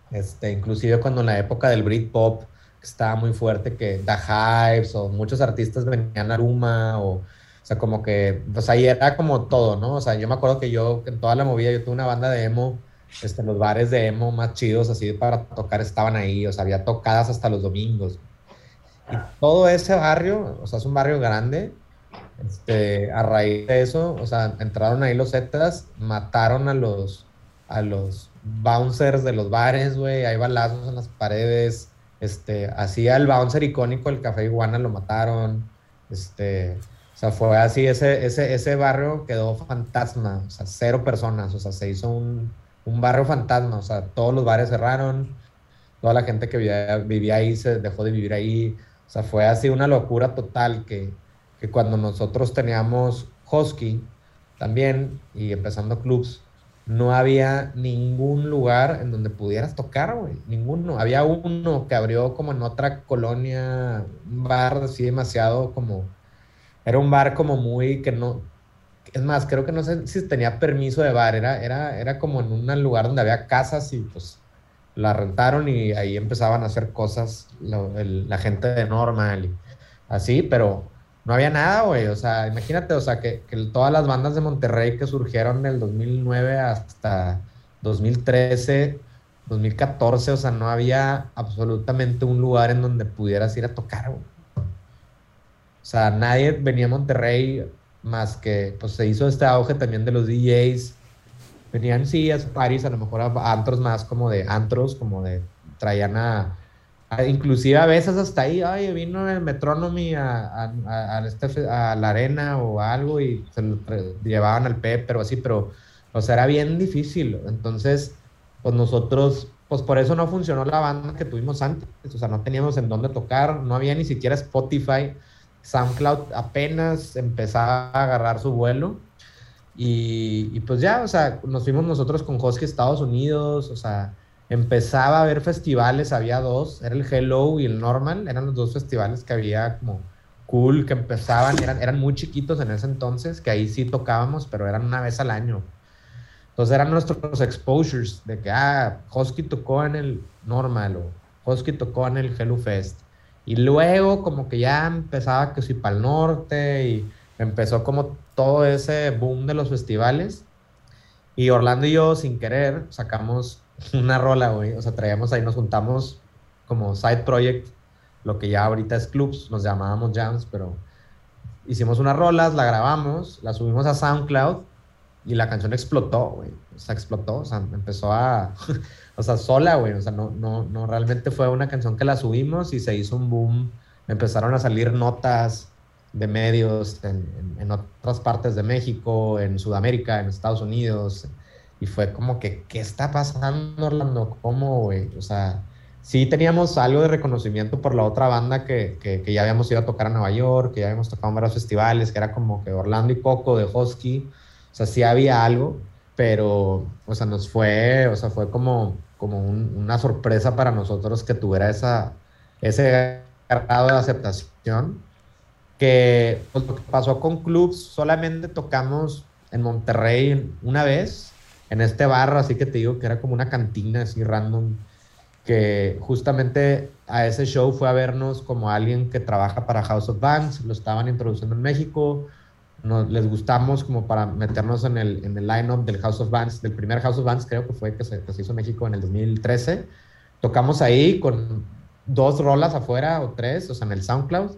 este, inclusive cuando en la época del Britpop estaba muy fuerte, que The Hives o muchos artistas venían a Aruma o o sea, como que, pues ahí era como todo, ¿no? O sea, yo me acuerdo que yo, en toda la movida, yo tuve una banda de emo, este, los bares de emo más chidos, así para tocar, estaban ahí, o sea, había tocadas hasta los domingos. Y todo ese barrio, o sea, es un barrio grande, este, a raíz de eso, o sea, entraron ahí los Zetas, mataron a los, a los bouncers de los bares, güey, hay balazos en las paredes, este, hacía el bouncer icónico del Café Iguana, lo mataron, este, sea, fue así, ese, ese, ese barrio quedó fantasma, o sea, cero personas, o sea, se hizo un, un barrio fantasma, o sea, todos los bares cerraron, toda la gente que vivía, vivía, ahí se dejó de vivir ahí, o sea, fue así una locura total que, que cuando nosotros teníamos Husky también y empezando clubs, no había ningún lugar en donde pudieras tocar, güey, ninguno. Había uno que abrió como en otra colonia, un bar así demasiado como era un bar como muy que no. Es más, creo que no sé si tenía permiso de bar. Era, era, era como en un lugar donde había casas y pues la rentaron y ahí empezaban a hacer cosas la gente de normal y así, pero no había nada, güey. O sea, imagínate, o sea, que, que, todas las bandas de Monterrey que surgieron del 2009 hasta 2013, 2014, o sea, no había absolutamente un lugar en donde pudieras ir a tocar, güey. O sea, nadie venía a Monterrey más que, pues se hizo este auge también de los DJs. Venían, sí, a París, a lo mejor a antros más como de antros, como de, traían a, inclusive a veces hasta ahí, ay, vino el Metronomy a, a, a, este, a la arena o algo y se lo llevaban al Pep, pero así, pero, o sea, era bien difícil. Entonces, pues nosotros, pues por eso no funcionó la banda que tuvimos antes, o sea, no teníamos en dónde tocar, no había ni siquiera Spotify SoundCloud apenas empezaba a agarrar su vuelo. Y, pues ya, o sea, nos fuimos nosotros con Hosky Estados Unidos, o sea, empezaba a haber festivales, había dos, era el Hello y el Normal, eran los dos festivales que había como cool, que empezaban, eran, eran muy chiquitos en ese entonces, que ahí sí tocábamos, pero eran una vez al año. Entonces eran nuestros exposures, de que, ah, Hosky tocó en el Normal o Hosky tocó en el Hello Fest. Y luego como que ya empezaba que si para el norte y empezó como todo ese boom de los festivales. Y Orlando y yo, sin querer, sacamos una rola, güey. O sea, traíamos ahí, nos juntamos como side project, lo que ya ahorita es clubs, nos llamábamos jams, pero hicimos unas rolas, la grabamos, la subimos a SoundCloud y la canción explotó, güey. O sea, explotó, o sea, empezó a, o sea, sola, güey. O sea, no, no, no, realmente fue una canción que la subimos y se hizo un boom. Empezaron a salir notas de medios en, otras partes de México, en Sudamérica, en Estados Unidos. Y fue como que, ¿qué está pasando, Orlando? ¿Cómo, güey? O sea, sí teníamos algo de reconocimiento por la otra banda que, que, que, ya habíamos ido a tocar a Nueva York, que ya habíamos tocado en varios festivales, que era como que Orlando y Coco de Husky. O sea, sí había algo, pero, o sea, nos fue, o sea, fue como, como una sorpresa para nosotros que tuviera esa, ese grado de aceptación. Que pues, lo que pasó con clubs, solamente tocamos en Monterrey una vez, en este bar, así que te digo que era como una cantina así random, que justamente a ese show fue a vernos como alguien que trabaja para House of Banks, lo estaban introduciendo en México, les gustamos como para meternos en el, en el line-up del House of Bands, del primer House of Bands creo que fue que se, que se hizo en México en el 2013. Tocamos ahí con dos rolas afuera o tres, o sea, en el SoundCloud.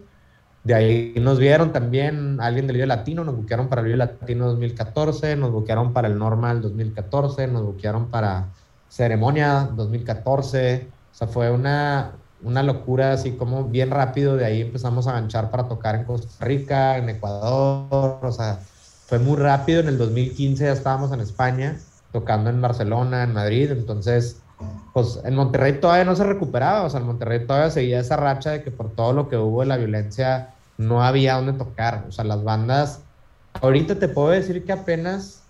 De ahí nos vieron también alguien del Vive Latino, nos buquearon para el Vive Latino 2014, nos buquearon para el Normal 2014, nos buquearon para Ceremonia 2014. O sea, fue una, una locura, así como bien rápido, de ahí empezamos a ganchar para tocar en Costa Rica, en Ecuador, o sea, fue muy rápido, en el 2015 ya estábamos en España, tocando en Barcelona, en Madrid, entonces, pues en Monterrey todavía no se recuperaba, o sea, en Monterrey todavía seguía esa racha de que por todo lo que hubo de la violencia no había dónde tocar. O sea, las bandas, ahorita te puedo decir que apenas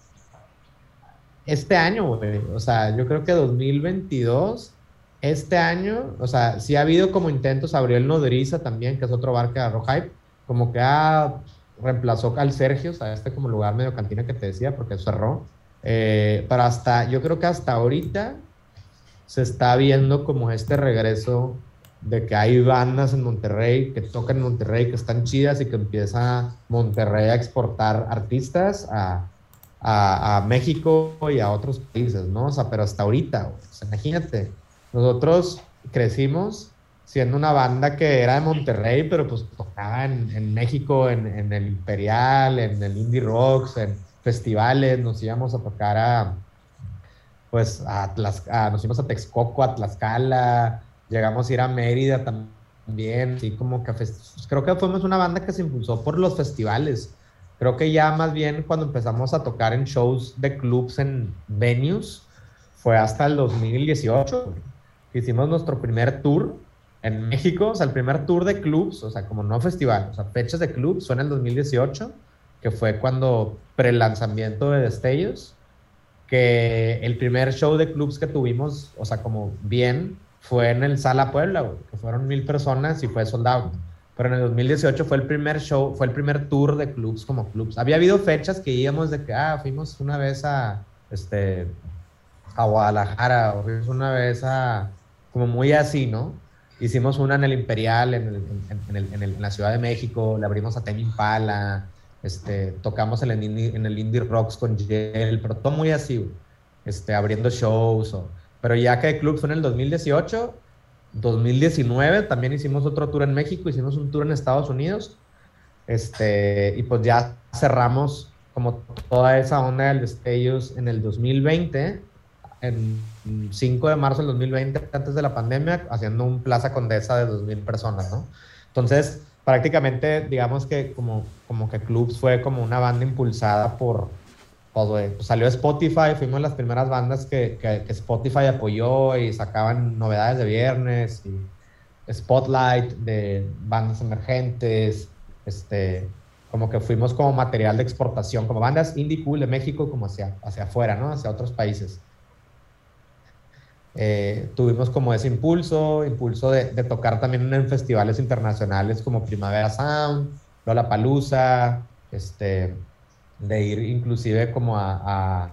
este año, güey, o sea, yo creo que 2022, este año, o sea, sí ha habido como intentos, abrió el Nodriza también, que es otro bar que agarró hype, como que ah, reemplazó al Sergio, o sea, este como lugar medio cantina que te decía, porque cerró. Eh, pero hasta, yo creo que hasta ahorita se está viendo como este regreso de que hay bandas en Monterrey que tocan en Monterrey que están chidas y que empieza Monterrey a exportar artistas a, a, México y a otros países, ¿no? O sea, pero hasta ahorita, o sea, imagínate, nosotros crecimos siendo una banda que era de Monterrey, pero pues tocaba en, México, en, el Imperial, en el Indie Rocks, en festivales, nos íbamos a tocar a, pues, a, a nos íbamos a Texcoco, a Tlaxcala, llegamos a ir a Mérida también, sí, como que creo que fuimos una banda que se impulsó por los festivales. Creo que ya más bien cuando empezamos a tocar en shows de clubs en venues fue hasta el 2018. Hicimos nuestro primer tour en México, o sea, el primer tour de clubs, o sea, como no festival, o sea, fechas de clubs fue en el 2018, que fue cuando pre-lanzamiento de Destellos, que el primer show de clubs que tuvimos, o sea, como bien, fue en el Sala Puebla, que fueron mil personas y fue sold out. Pero en el 2018 fue el primer show, fue el primer tour de clubs como clubs. Había habido fechas que íbamos de que, ah, fuimos una vez a, este, a Guadalajara, o fuimos una vez a, como muy así, ¿no? Hicimos una en el Imperial, en, la Ciudad de México, le abrimos a Temi Impala, este, tocamos en el, indie, en el Indie Rocks con Gel, pero todo muy así, este, abriendo shows pero ya que el club fue en el 2018, 2019 también hicimos otro tour en México, hicimos un tour en Estados Unidos. Este, y pues ya cerramos como toda esa onda del destellos en el 2020, en 5 de marzo del 2020, antes de la pandemia, haciendo un Plaza Condesa de 2.000 personas, ¿no? Entonces, prácticamente, digamos que como, como que Clubs fue como una banda impulsada por, pues, salió Spotify, fuimos las primeras bandas que, que, Spotify apoyó y sacaban novedades de viernes y Spotlight de bandas emergentes, este, como que fuimos como material de exportación, como bandas indie cool de México como hacia, hacia afuera, ¿no? Hacia otros países. Eh, tuvimos como ese impulso, impulso de, tocar también en festivales internacionales como Primavera Sound, Lollapalooza, este, de ir inclusive como a,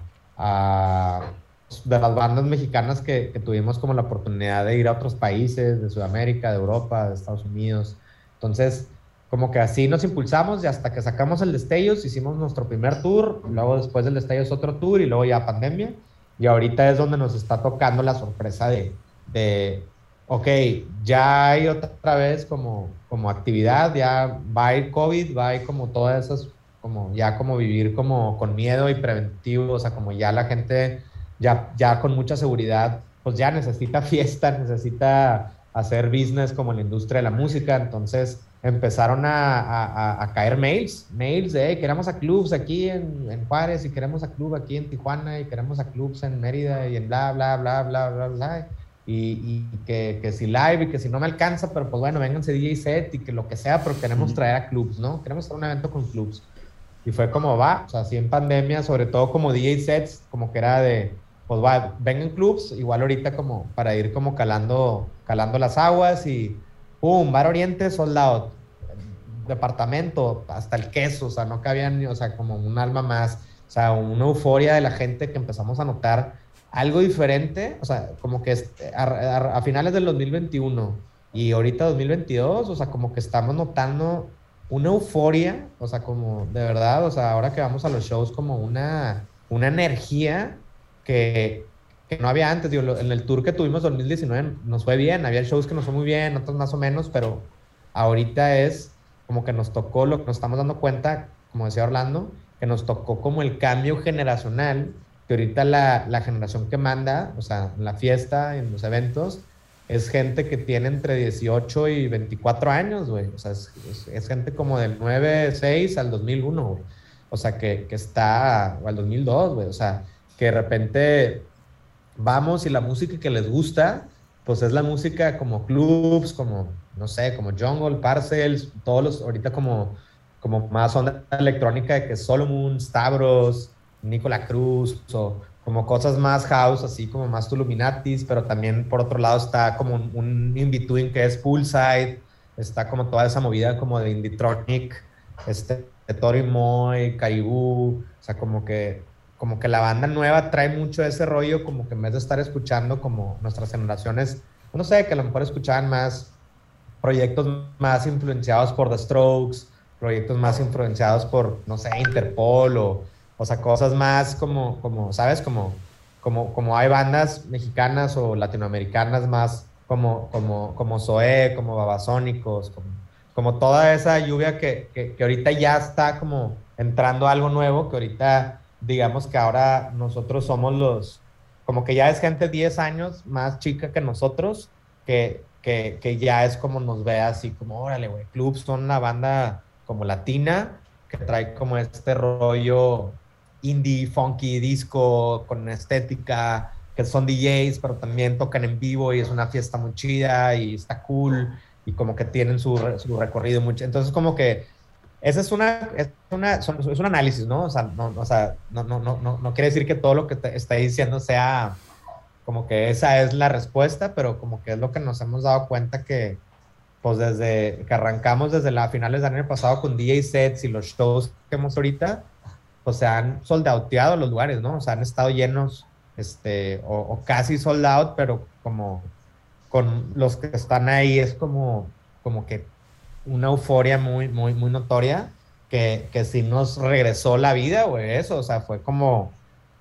de las bandas mexicanas que, tuvimos como la oportunidad de ir a otros países de Sudamérica, de Europa, de Estados Unidos. Entonces, como que así nos impulsamos y hasta que sacamos el Destellos hicimos nuestro primer tour, luego después del Destellos otro tour y luego ya pandemia. Y ahorita es donde nos está tocando la sorpresa de, de ok, ya hay otra vez como, como actividad, ya va a ir COVID, va a ir como todas esas como ya como vivir como con miedo y preventivo, o sea, como ya la gente ya, ya con mucha seguridad, pues ya necesita fiesta, necesita hacer business como la industria de la música, entonces empezaron a, a, caer mails, mails de, queremos a clubs aquí en, en, Juárez y queremos a club aquí en Tijuana y queremos a clubs en Mérida y en bla, bla, bla, bla, bla, bla. Y, y que, que, si live y que si no me alcanza, pero pues bueno, vénganse DJ set y que lo que sea, pero queremos traer a clubs, ¿no? Queremos hacer un evento con clubs. Y fue como va, o sea, así en pandemia, sobre todo como DJ sets, como que era de, pues va, vengan clubs, igual ahorita como para ir como calando, calando las aguas y ¡pum! Bar Oriente soldado, departamento, hasta el queso, o sea, no cabían, o sea, como un alma más, o sea, una euforia de la gente que empezamos a notar algo diferente, o sea, como que a, a finales del 2021 y ahorita 2022, o sea, como que estamos notando una euforia, o sea, como de verdad, o sea, ahora que vamos a los shows, como una, una energía que, que no había antes. Digo, en el tour que tuvimos en 2019 nos fue bien, había shows que nos fue muy bien, otros más o menos, pero ahorita es como que nos tocó lo que nos estamos dando cuenta, como decía Orlando, que nos tocó como el cambio generacional, que ahorita la, la generación que manda, o sea, en la fiesta, en los eventos, es gente que tiene entre 18 y 24 años, güey. O sea, es, gente como del 96 al 2001, güey. O sea, que, que está, o al 2002, güey. O sea, que de repente vamos y la música que les gusta, pues es la música como clubs, como no sé, como Jungle, Parcels, todos los, ahorita como, como más onda electrónica de que Solomon, Stavros, Nicola Cruz, o como cosas más house, así como más Tuluminatis, pero también por otro lado está como un, in-between que es Poolside, está como toda esa movida como de Indietronic, este, de Tori Moy, Caribou, o sea, como que como que la banda nueva trae mucho ese rollo, como que en vez de estar escuchando como nuestras generaciones, no sé, que a lo mejor escuchaban más proyectos más influenciados por The Strokes, proyectos más influenciados por, no sé, Interpol o, o sea, cosas más como, como ¿sabes? Como, como, como hay bandas mexicanas o latinoamericanas más como, como, como Zoé, como Babasónicos, como, como toda esa lluvia que, que, que ahorita ya está como entrando algo nuevo, que ahorita digamos que ahora nosotros somos los, como que ya es gente 10 años más chica que nosotros, que, que, que ya es como nos ve así como, órale, güey, Clubs son una banda como latina, que trae como este rollo indie, funky, disco, con estética, que son DJs, pero también tocan en vivo y es una fiesta muy chida y está cool y como que tienen su, su recorrido mucho. Entonces como que esa es una, es una, es un análisis, ¿no? O sea, no, o sea, no, no, no, no, quiere decir que todo lo que te está diciendo sea como que esa es la respuesta, pero como que es lo que nos hemos dado cuenta que, pues desde que arrancamos desde la finales del año pasado con DJ sets y los shows que hemos ahorita, pues se han soldauteado los lugares, ¿no? O sea, han estado llenos, este, o, o casi sold out, pero como con los que están ahí es como, como que una euforia muy, muy, muy notoria que, que sí nos regresó la vida, güey, eso, o sea, fue como,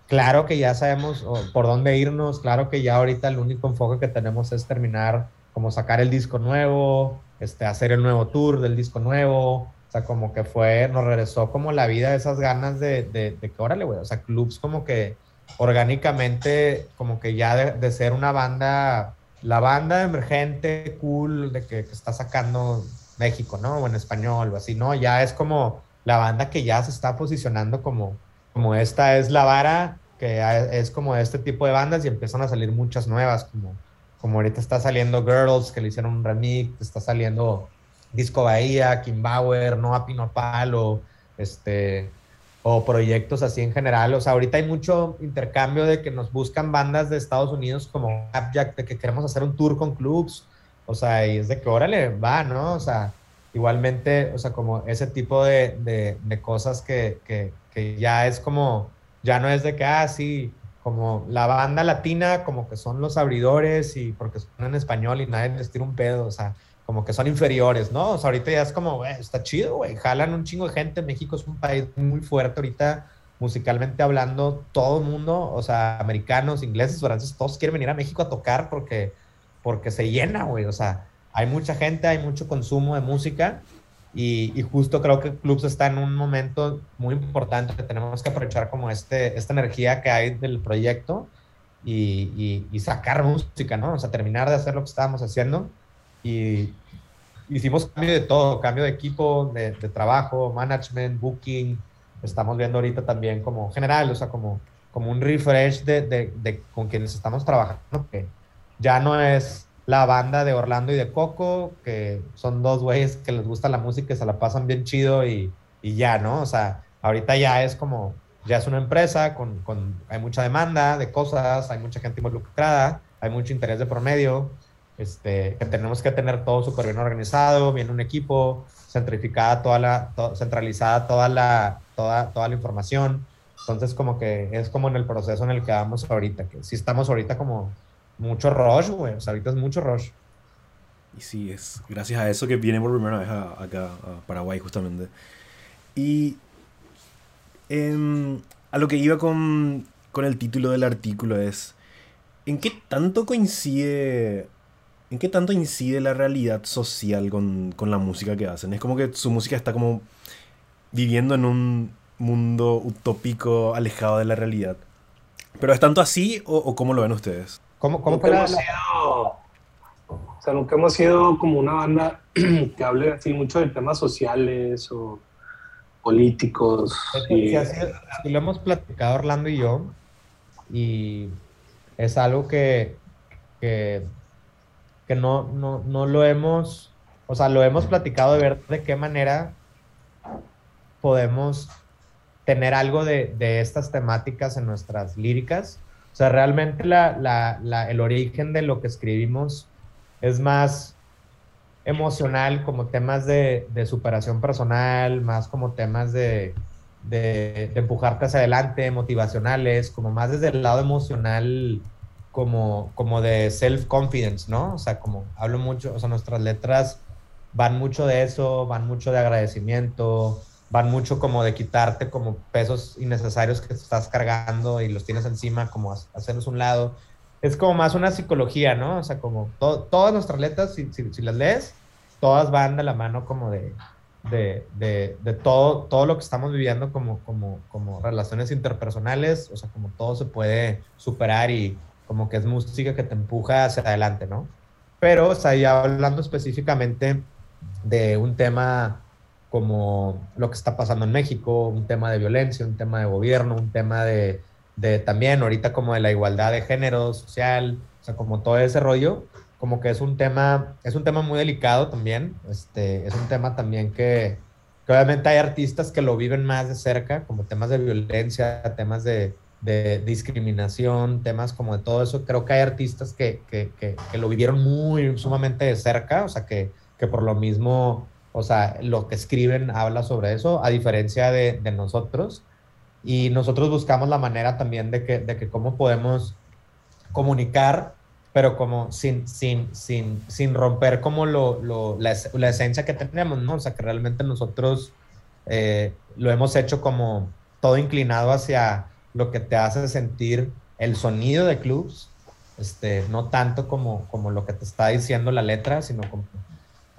claro que ya sabemos por dónde irnos, claro que ya ahorita el único enfoque que tenemos es terminar, como sacar el disco nuevo, este, hacer el nuevo tour del disco nuevo, o sea, como que fue, nos regresó como la vida, esas ganas de, de, de que, órale, güey, o sea, clubs como que orgánicamente, como que ya de, ser una banda, la banda emergente, cool, de que está sacando México, ¿no? O en español o así, ¿no? Ya es como la banda que ya se está posicionando como, como esta es la vara, que es como este tipo de bandas y empiezan a salir muchas nuevas, como, como ahorita está saliendo Girls, que le hicieron un remix, está saliendo Disco Bahía, Kim Bauer, Noah Pinopal o este o proyectos así en general. O sea, ahorita hay mucho intercambio de que nos buscan bandas de Estados Unidos como Abjack, de que queremos hacer un tour con clubs o sea, y es de que órale, va, ¿no? O sea, igualmente, o sea, como ese tipo de, de, de cosas que, que, que, ya es como, ya no es de que, ah, sí, como la banda latina, como que son los abridores y porque son en español y nadie les tira un pedo, o sea, como que son inferiores, ¿no? O sea, ahorita ya es como, güey, está chido, güey, jalan un chingo de gente, México es un país muy fuerte ahorita, musicalmente hablando, todo el mundo, o sea, americanos, ingleses, franceses, todos quieren venir a México a tocar porque porque se llena, güey. O sea, hay mucha gente, hay mucho consumo de música y, justo creo que Clubs está en un momento muy importante que tenemos que aprovechar como este, esta energía que hay del proyecto y, y, sacar música, ¿no? O sea, terminar de hacer lo que estábamos haciendo y hicimos cambio de todo, cambio de equipo, de, de trabajo, management, booking. Estamos viendo ahorita también como general, o sea, como, como un refresh de, de, de con quienes estamos trabajando, que ya no es la banda de Orlando y de Coco, que son dos güeyes que les gusta la música y se la pasan bien chido y, y ya, ¿no? O sea, ahorita ya es como, ya es una empresa con, con, hay mucha demanda de cosas, hay mucha gente involucrada, hay mucho interés de promedio, este, que tenemos que tener todo súper bien organizado, bien un equipo, centrificada toda la, centralizada toda la, toda, toda la información. Entonces, como que es como en el proceso en el que vamos ahorita, que si estamos ahorita como mucho rush, güey. O sea, ahorita es mucho rush. Y sí, es gracias a eso que viene por primera vez acá a Paraguay, justamente. Y em, a lo que iba con, con el título del artículo es, ¿en qué tanto coincide ¿En qué tanto incide la realidad social con, con, la música que hacen? Es como que su música está como viviendo en un mundo utópico alejado de la realidad. ¿Pero es tanto así o, o cómo lo ven ustedes? ¿Cómo, cómo hemos sido, o sea, nunca hemos sido como una banda que hable así mucho de temas sociales o políticos. Sí, así, lo hemos platicado Orlando y yo, y es algo que, que, que no, no, no, lo hemos o sea, lo hemos platicado de ver de qué manera podemos tener algo de, de estas temáticas en nuestras líricas. O sea, realmente el origen de lo que escribimos es más emocional, como temas de, de superación personal, más como temas de, de, empujarte hacia adelante, motivacionales, como más desde el lado emocional, como, como de self-confidence, ¿no? O sea, como hablo mucho, o sea, nuestras letras van mucho de eso, van mucho de agradecimiento, van mucho como de quitarte como pesos innecesarios que estás cargando y los tienes encima, como hacerlos un lado. Es como más una psicología, ¿no? O sea, como todas nuestras letras, si, si, las lees, todas van de la mano como de, de, de, de, todo, todo lo que estamos viviendo como, como, como relaciones interpersonales, o sea, como todo se puede superar y como que es música que te empuja hacia adelante, ¿no? Pero, o sea, ya hablando específicamente de un tema como lo que está pasando en México, un tema de violencia, un tema de gobierno, un tema de, de también ahorita como de la igualdad de género social, o sea, como todo ese rollo, como que es un tema, es un tema muy delicado también, este, es un tema también que, que obviamente hay artistas que lo viven más de cerca, como temas de violencia, temas de, de discriminación, temas como de todo eso, creo que hay artistas que, que, que, lo vivieron muy sumamente de cerca, o sea, que, que por lo mismo, o sea, lo que escriben habla sobre eso, a diferencia de, de nosotros. Y nosotros buscamos la manera también de que, de que cómo podemos comunicar, pero como sin, sin, sin, sin romper como lo, lo la, la, esencia que tenemos, ¿no? O sea, que realmente nosotros eh, lo hemos hecho como todo inclinado hacia lo que te hace sentir el sonido de clubs, este, no tanto como, como lo que te está diciendo la letra, sino como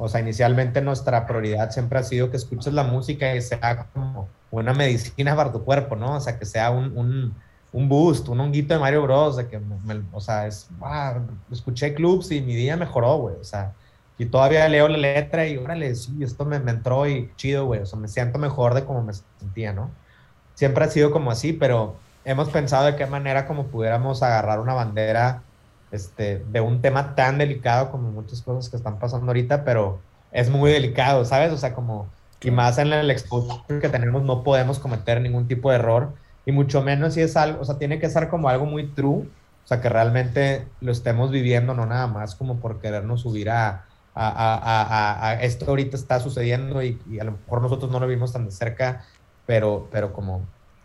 o sea, inicialmente nuestra prioridad siempre ha sido que escuches la música y sea como una medicina para tu cuerpo, ¿no? O sea, que sea un, un, un boost, un honguito de Mario Bros. De que, me, o sea, es, wow, escuché clubs y mi día mejoró, güey. O sea, y todavía leo la letra y órale, sí, esto me, me entró y chido, güey. O sea, me siento mejor de como me sentía, ¿no? Siempre ha sido como así, pero hemos pensado de qué manera como pudiéramos agarrar una bandera este, de un tema tan delicado como muchas cosas que están pasando ahorita, pero es muy delicado, ¿sabes? O sea, como, y más en el exposure que tenemos, no podemos cometer ningún tipo de error, y mucho menos si es algo, o sea, tiene que ser como algo muy true, o sea, que realmente lo estemos viviendo, no nada más como por querernos subir a, a, a, a esto ahorita está sucediendo y, y, a lo mejor nosotros no lo vimos tan de cerca, pero, pero como,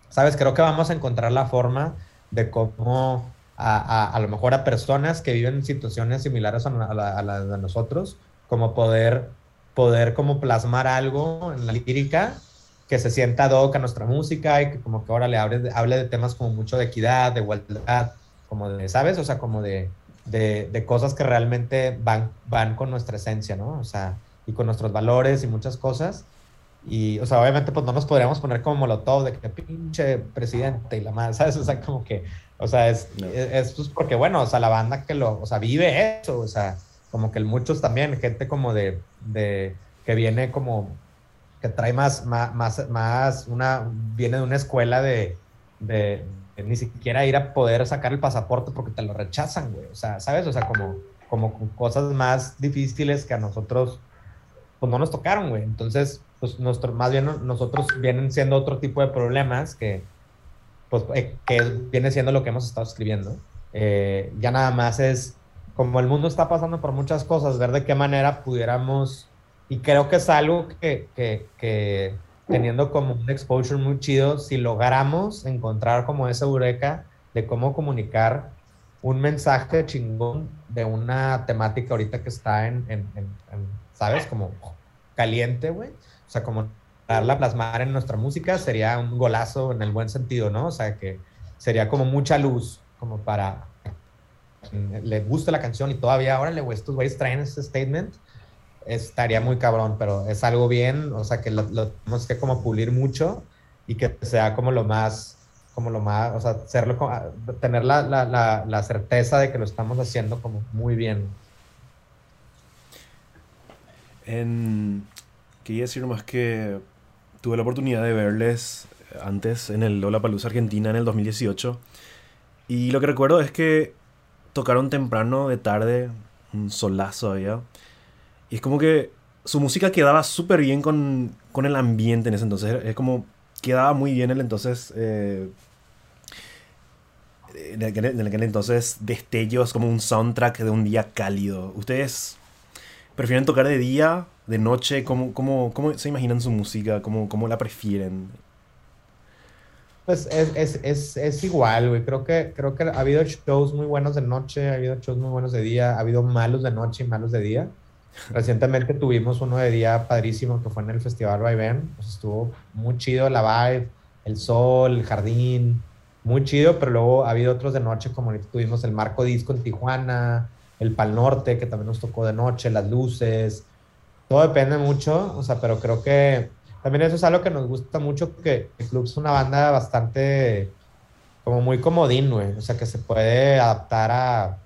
¿sabes? Creo que vamos a encontrar la forma de cómo a, a, a, lo mejor a personas que viven situaciones similares a, a las de nosotros, como poder, poder como plasmar algo en la lírica que se sienta ad hoc a nuestra música y que como que ahora le hable, hable de temas como mucho de equidad, de igualdad, como de, ¿sabes? O sea, como de, de, de, cosas que realmente van, van con nuestra esencia, ¿no? O sea, y con nuestros valores y muchas cosas. Y, o sea, obviamente, pues no nos podríamos poner como molotov de que pinche presidente y la madre, ¿sabes? O sea, como que o sea, es, es, pues porque, bueno, o sea, la banda que lo, o sea, vive eso, o sea, como que muchos también, gente como de, de que viene como, que trae más, más, más, una, viene de una escuela de, de, ni siquiera ir a poder sacar el pasaporte porque te lo rechazan, güey, o sea, ¿sabes? O sea, como, como cosas más difíciles que a nosotros, pues no nos tocaron, güey, entonces, pues nuestro, más bien nosotros vienen siendo otro tipo de problemas que pues, eh, que viene siendo lo que hemos estado escribiendo. Eh, ya nada más es, como el mundo está pasando por muchas cosas, ver de qué manera pudiéramos, y creo que es algo que, que, que teniendo como un exposure muy chido, si logramos encontrar como esa eureka de cómo comunicar un mensaje chingón de una temática ahorita que está en, en, en, en ¿sabes? Como caliente, güey. Como darla plasmar en nuestra música sería un golazo en el buen sentido, ¿no? O sea, que sería como mucha luz, como para le guste la canción y todavía, órale, güey, estos güeyes traen ese statement, estaría muy cabrón, pero es algo bien, o sea, que lo, lo, tenemos que como pulir mucho y que sea como lo más, como lo más, o sea, hacerlo, tener la, la, la, la certeza de que lo estamos haciendo como muy bien. En, quería decir más que tuve la oportunidad de verles antes en el Lollapalooza Argentina en el 2018. Y lo que recuerdo es que tocaron temprano de tarde, un solazo allá. Y es como que su música quedaba súper bien con, con, el ambiente en ese entonces. Es como quedaba muy bien el entonces. Eh, en, aquel, entonces, destellos como un soundtrack de un día cálido. ¿Ustedes prefieren tocar de día, de noche? ¿Cómo, cómo, cómo se imaginan su música? ¿Cómo, cómo la prefieren? Pues es, es, es, es igual, güey. Creo que, creo que ha habido shows muy buenos de noche, ha habido shows muy buenos de día, ha habido malos de noche y malos de día. Recientemente tuvimos uno de día padrísimo que fue en el Festival Vaivén. Pues estuvo muy chido la vibe, el sol, el jardín, muy chido, pero luego ha habido otros de noche, como tuvimos el Marco Disco en Tijuana, el Pal Norte, que también nos tocó de noche, las luces. Todo depende mucho, o sea, pero creo que también eso es algo que nos gusta mucho, que el club es una banda bastante, como muy comodín, güey. O sea, que se puede adaptar a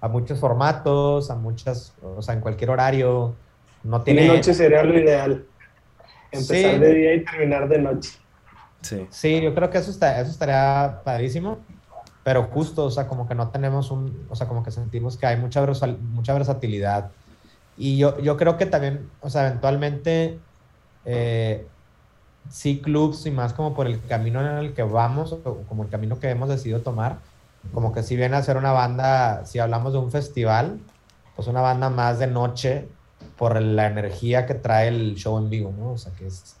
a muchos formatos, a muchas, o sea, en cualquier horario. No tiene... De noche sería lo ideal. Empezar de día y terminar de noche. Sí. Sí, yo creo que eso, está, eso estaría padrísimo, pero justo, o sea, como que no tenemos un, o sea, como que sentimos que hay mucha, mucha versatilidad. Y yo, yo creo que también, o sea, eventualmente, eh, sí, clubs y más como por el camino en el que vamos, o como el camino que hemos decidido tomar, como que si viene a ser una banda, si hablamos de un festival, pues una banda más de noche por la energía que trae el show en vivo, ¿no? O sea, que es,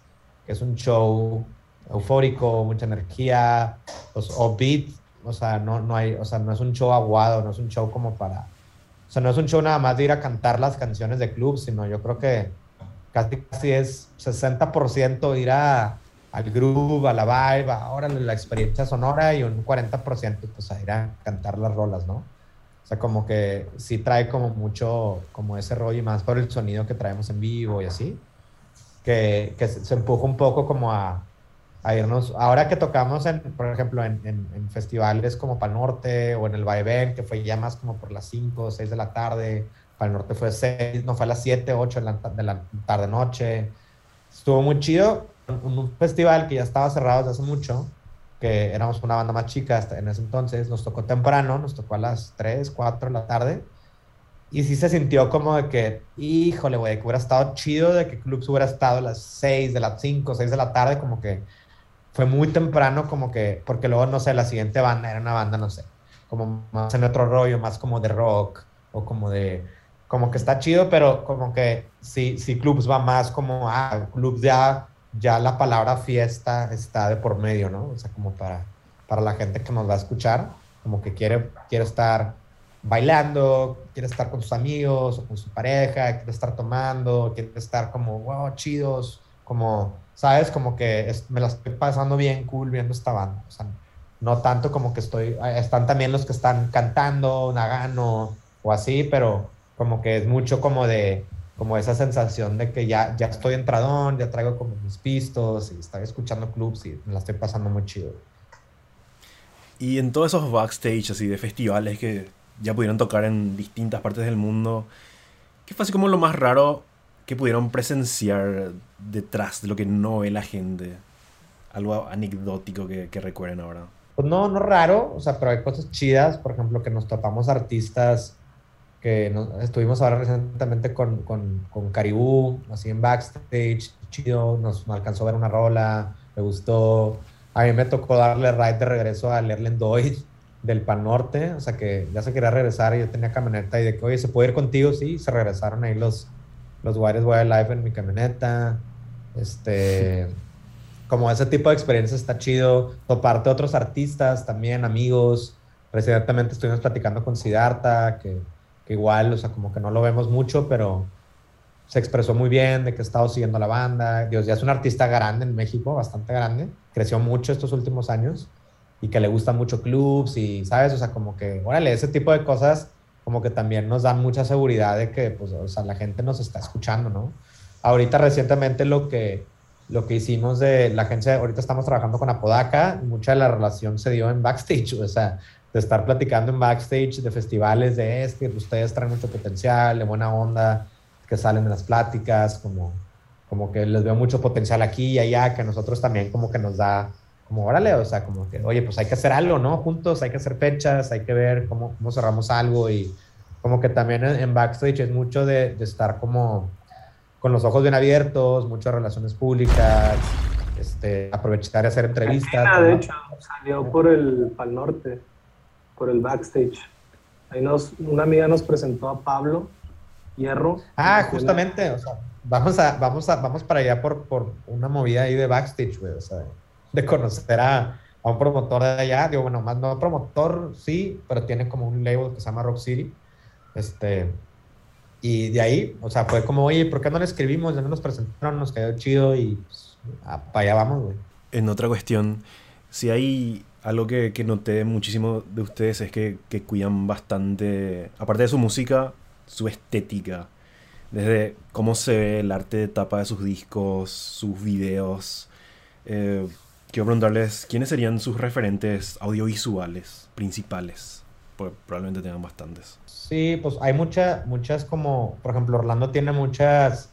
es un show eufórico, mucha energía, pues beat, o sea, no, no hay, o sea, no es un show aguado, no es un show como para, o sea, no es un show nada más de ir a cantar las canciones de club, sino yo creo que casi, casi es 60% ir a, al groove, a la vibe, ahora la experiencia sonora y un 40% pues a ir a cantar las rolas, ¿no? O sea, como que sí trae como mucho, como ese rollo y más por el sonido que traemos en vivo y así, que, que se, empuja un poco como a, a, irnos, ahora que tocamos, en, por ejemplo, en, en, festivales como Pal Norte o en el Vaivén, que fue ya más como por las 5 o 6 de la tarde, Pal Norte fue 6, no fue a las 7, 8 de la, de la tarde-noche, estuvo muy chido, un, festival que ya estaba cerrado desde hace mucho, que éramos una banda más chica hasta en ese entonces, nos tocó temprano, nos tocó a las 3, 4 de la tarde. Y sí se sintió como de que, híjole, güey, que hubiera estado chido de que Clubs hubiera estado a las 6 de las 5, 6 de la tarde, como que fue muy temprano, como que, porque luego, no sé, la siguiente banda era una banda, no sé, como más en otro rollo, más como de rock, o como de, como que está chido, pero como que si, si Clubs va más como, ah, Clubs ya ya la palabra fiesta está de por medio, ¿no? O sea, como para, para la gente que nos va a escuchar, como que quiere, quiere estar bailando, quiere estar con sus amigos o con su pareja, quiere estar tomando, quiere estar como, wow, chidos, como, ¿sabes? Como que me la estoy pasando bien cool viendo esta banda. O sea, no tanto como que estoy, están también los que están cantando, Nagano o así, pero como que es mucho como de, como esa sensación de que ya, ya estoy entradón, ya traigo como mis pistos y estoy escuchando clubs y me la estoy pasando muy chido. Y en todos esos backstage así de festivales que ya pudieron tocar en distintas partes del mundo, ¿qué fue así como lo más raro que pudieron presenciar detrás de lo que no ve la gente? Algo anecdótico que, que recuerden ahora. Pues no, no raro, o sea, pero hay cosas chidas, por ejemplo, que nos topamos artistas que estuvimos ahora recientemente con, con, con, Caribú, así en backstage, chido, nos, alcanzó a ver una rola, me gustó. A mí me tocó darle ride de regreso a Lerlen Doy del Pan Norte, o sea que ya se quería regresar y yo tenía camioneta y de que, oye, ¿se puede ir contigo? Sí, se regresaron ahí los, los Wires Wildlife en mi camioneta. Este, como ese tipo de experiencia está chido. Toparte otros artistas también, amigos. Recientemente estuvimos platicando con Siddhartha, que igual, o sea, como que no lo vemos mucho, pero se expresó muy bien de que ha estado siguiendo la banda. Dios, ya es un artista grande en México, bastante grande. Creció mucho estos últimos años y que le gustan mucho clubs y, ¿sabes? O sea, como que, órale, ese tipo de cosas como que también nos dan mucha seguridad de que, pues, o sea, la gente nos está escuchando, ¿no? Ahorita recientemente lo que, lo que hicimos de la agencia, ahorita estamos trabajando con Apodaca, mucha de la relación se dio en backstage, o sea, de estar platicando en backstage de festivales de este, ustedes traen mucho potencial, de buena onda, que salen en las pláticas, como, como que les veo mucho potencial aquí y allá, que nosotros también como que nos da, como órale, o sea, como que, oye, pues hay que hacer algo, ¿no? Juntos, hay que hacer fechas, hay que ver cómo, cómo cerramos algo y como que también en, backstage es mucho de, de estar como con los ojos bien abiertos, muchas relaciones públicas, este, aprovechar y hacer entrevistas. de hecho, salió por el Pal Norte, por el backstage. Ahí nos, una amiga nos presentó a Pablo Hierro. Ah, justamente, o sea, vamos, a, vamos, a, vamos para allá por, por una movida ahí de backstage, güey, o sea, de conocer a, a, un promotor de allá, digo, bueno, más no promotor, sí, pero tiene como un label que se llama Rock City, este, y de ahí, o sea, fue como, oye, ¿por qué no le escribimos? Ya no nos presentaron, nos quedó chido y pues, para allá vamos, güey. En otra cuestión, si hay algo que, que noté muchísimo de ustedes es que, que cuidan bastante, aparte de su música, su estética. Desde cómo se ve el arte de tapa de sus discos, sus videos. Eh, quiero preguntarles, ¿quiénes serían sus referentes audiovisuales principales? Porque probablemente tengan bastantes. Sí, pues hay muchas, muchas como, por ejemplo, Orlando tiene muchas,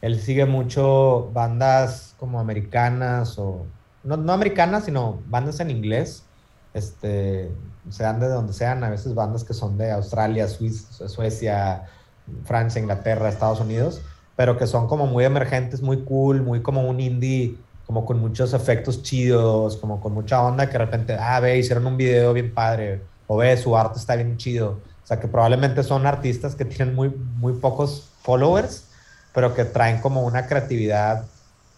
él sigue mucho bandas como americanas o, no, no americanas, sino bandas en inglés, este, sean de donde sean, a veces bandas que son de Australia, Suiza, Suecia, Francia, Inglaterra, Estados Unidos, pero que son como muy emergentes, muy cool, muy como un indie, como con muchos efectos chidos, como con mucha onda, que de repente, ah, ve, hicieron un video bien padre, o ve, su arte está bien chido sea, que probablemente son artistas que tienen muy, muy pocos followers, pero que traen como una creatividad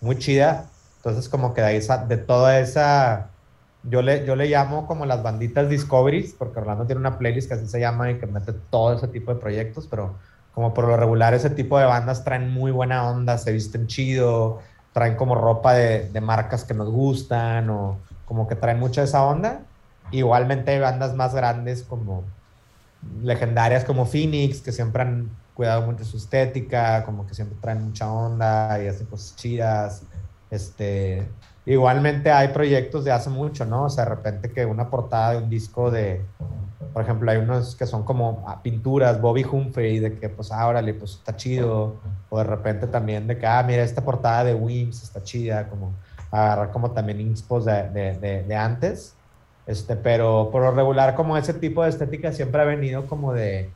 muy chida. Entonces, como que de, ahí, de toda esa, yo le, yo le llamo como las banditas Discoveries, porque Orlando tiene una playlist que así se llama y que mete todo ese tipo de proyectos, pero como por lo regular ese tipo de bandas traen muy buena onda, se visten chido, traen como ropa de, de marcas que nos gustan o como que traen mucha esa onda. Igualmente hay bandas más grandes como legendarias como Phoenix, que siempre han cuidado mucho su estética, como que siempre traen mucha onda y hacen cosas chidas. Este, igualmente hay proyectos de hace mucho, ¿no? O sea, de repente que una portada de un disco de, por ejemplo, hay unos que son como ah, pinturas, Bobby Humphrey, de que pues, ah, órale, pues está chido. O de repente también de que, ah, mira, esta portada de Wims está chida, como agarrar como también inspos de, de, de antes este, pero por lo regular, como ese tipo de estética siempre ha venido como de,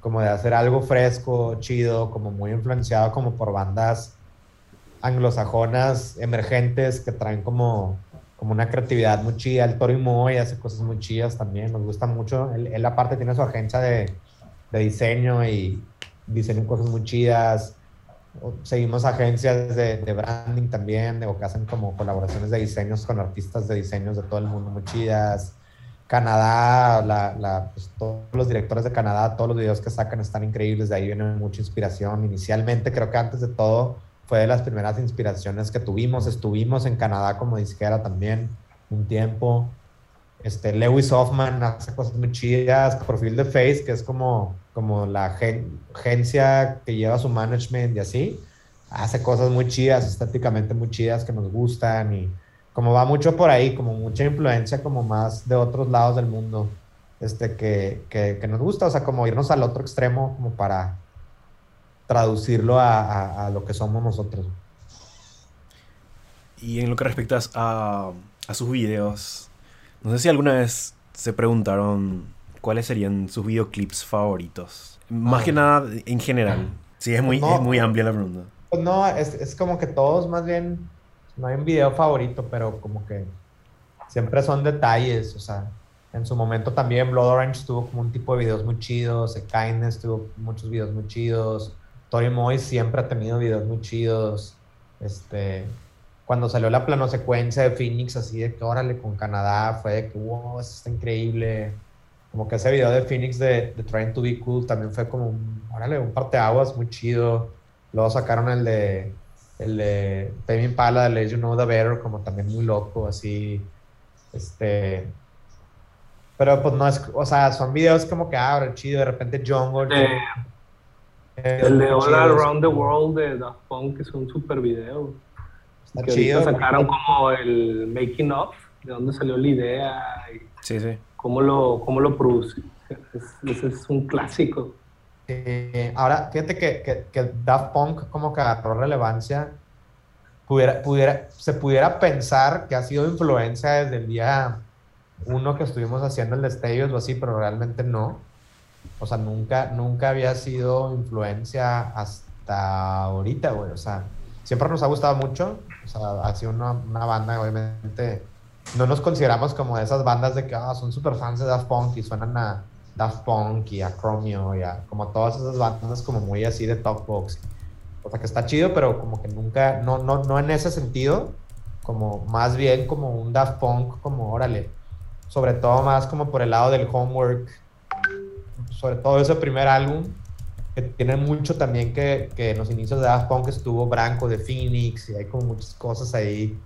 como de hacer algo fresco, chido, como muy influenciado como por bandas anglosajonas emergentes que traen como, como una creatividad muy chida. El Toro y Moy hace cosas muy chidas también, nos gusta mucho. Él, él aparte tiene su agencia de, de diseño y diseña cosas muy chidas seguimos agencias de, de, branding también, o que hacen como colaboraciones de diseños con artistas de diseños de todo el mundo muy chidas. Canadá, la, la, pues, los directores de Canadá, todos los videos que sacan están increíbles, de ahí viene mucha inspiración. Inicialmente, creo que antes de todo, fue de las primeras inspiraciones que tuvimos. Estuvimos en Canadá como disquera también un tiempo. Este, Lewis Hoffman hace cosas muy chidas. Profil de Face, que es como como la agencia que lleva su management y así, hace cosas muy chidas, estéticamente muy chidas que nos gustan y como va mucho por ahí, como mucha influencia como más de otros lados del mundo, este, que, que, nos gusta, o sea, como irnos al otro extremo como para traducirlo a, a, lo que somos nosotros. Y en lo que respecta a, a sus videos, no sé si alguna vez se preguntaron ¿cuáles serían sus videoclips favoritos? Más ah. que nada en general. Sí, es muy, es muy amplia la pregunta. Pues no, es, es, como que todos más bien, no hay un video favorito, pero como que siempre son detalles, o sea, en su momento también Blood Orange tuvo como un tipo de videos muy chidos, Kindness tuvo muchos videos muy chidos, Tori Moy siempre ha tenido videos muy chidos, este, cuando salió la plano secuencia de Phoenix, así de que órale con Canadá, fue de que wow, eso está increíble como que ese video de Phoenix de, de Trying to Be Cool también fue como un, órale, un parteaguas muy chido. Luego sacaron el de, el de Tame Impala, de Let You Know The Better, como también muy loco, así, este... Pero pues no es, o sea, son videos como que, ah, chido, de repente Jungle. Eh, el de All Around the World de Daft Punk, que es un super video. Está que chido. Sacaron como el making of, de dónde salió la idea. Y... Sí, sí cómo lo, cómo lo produce. Ese es, un clásico. Eh, ahora, fíjate que, que, que, Daft Punk como que agarró relevancia. Pudiera, pudiera, se pudiera pensar que ha sido influencia desde el día uno que estuvimos haciendo el destello o así, pero realmente no. O sea, nunca, nunca había sido influencia hasta ahorita, güey. O sea, siempre nos ha gustado mucho. O sea, ha sido una, una banda, obviamente. No nos consideramos como esas bandas de que ah, son super fans de Daft Punk y suenan a Daft Punk y a Chromio y a como todas esas bandas como muy así de top box. O sea, que está chido, pero como que nunca, no, no, no en ese sentido, como más bien como un Daft Punk, como órale, sobre todo más como por el lado del homework, sobre todo ese primer álbum, que tiene mucho también que, que en los inicios de Daft Punk estuvo Branco de Phoenix y hay como muchas cosas ahí,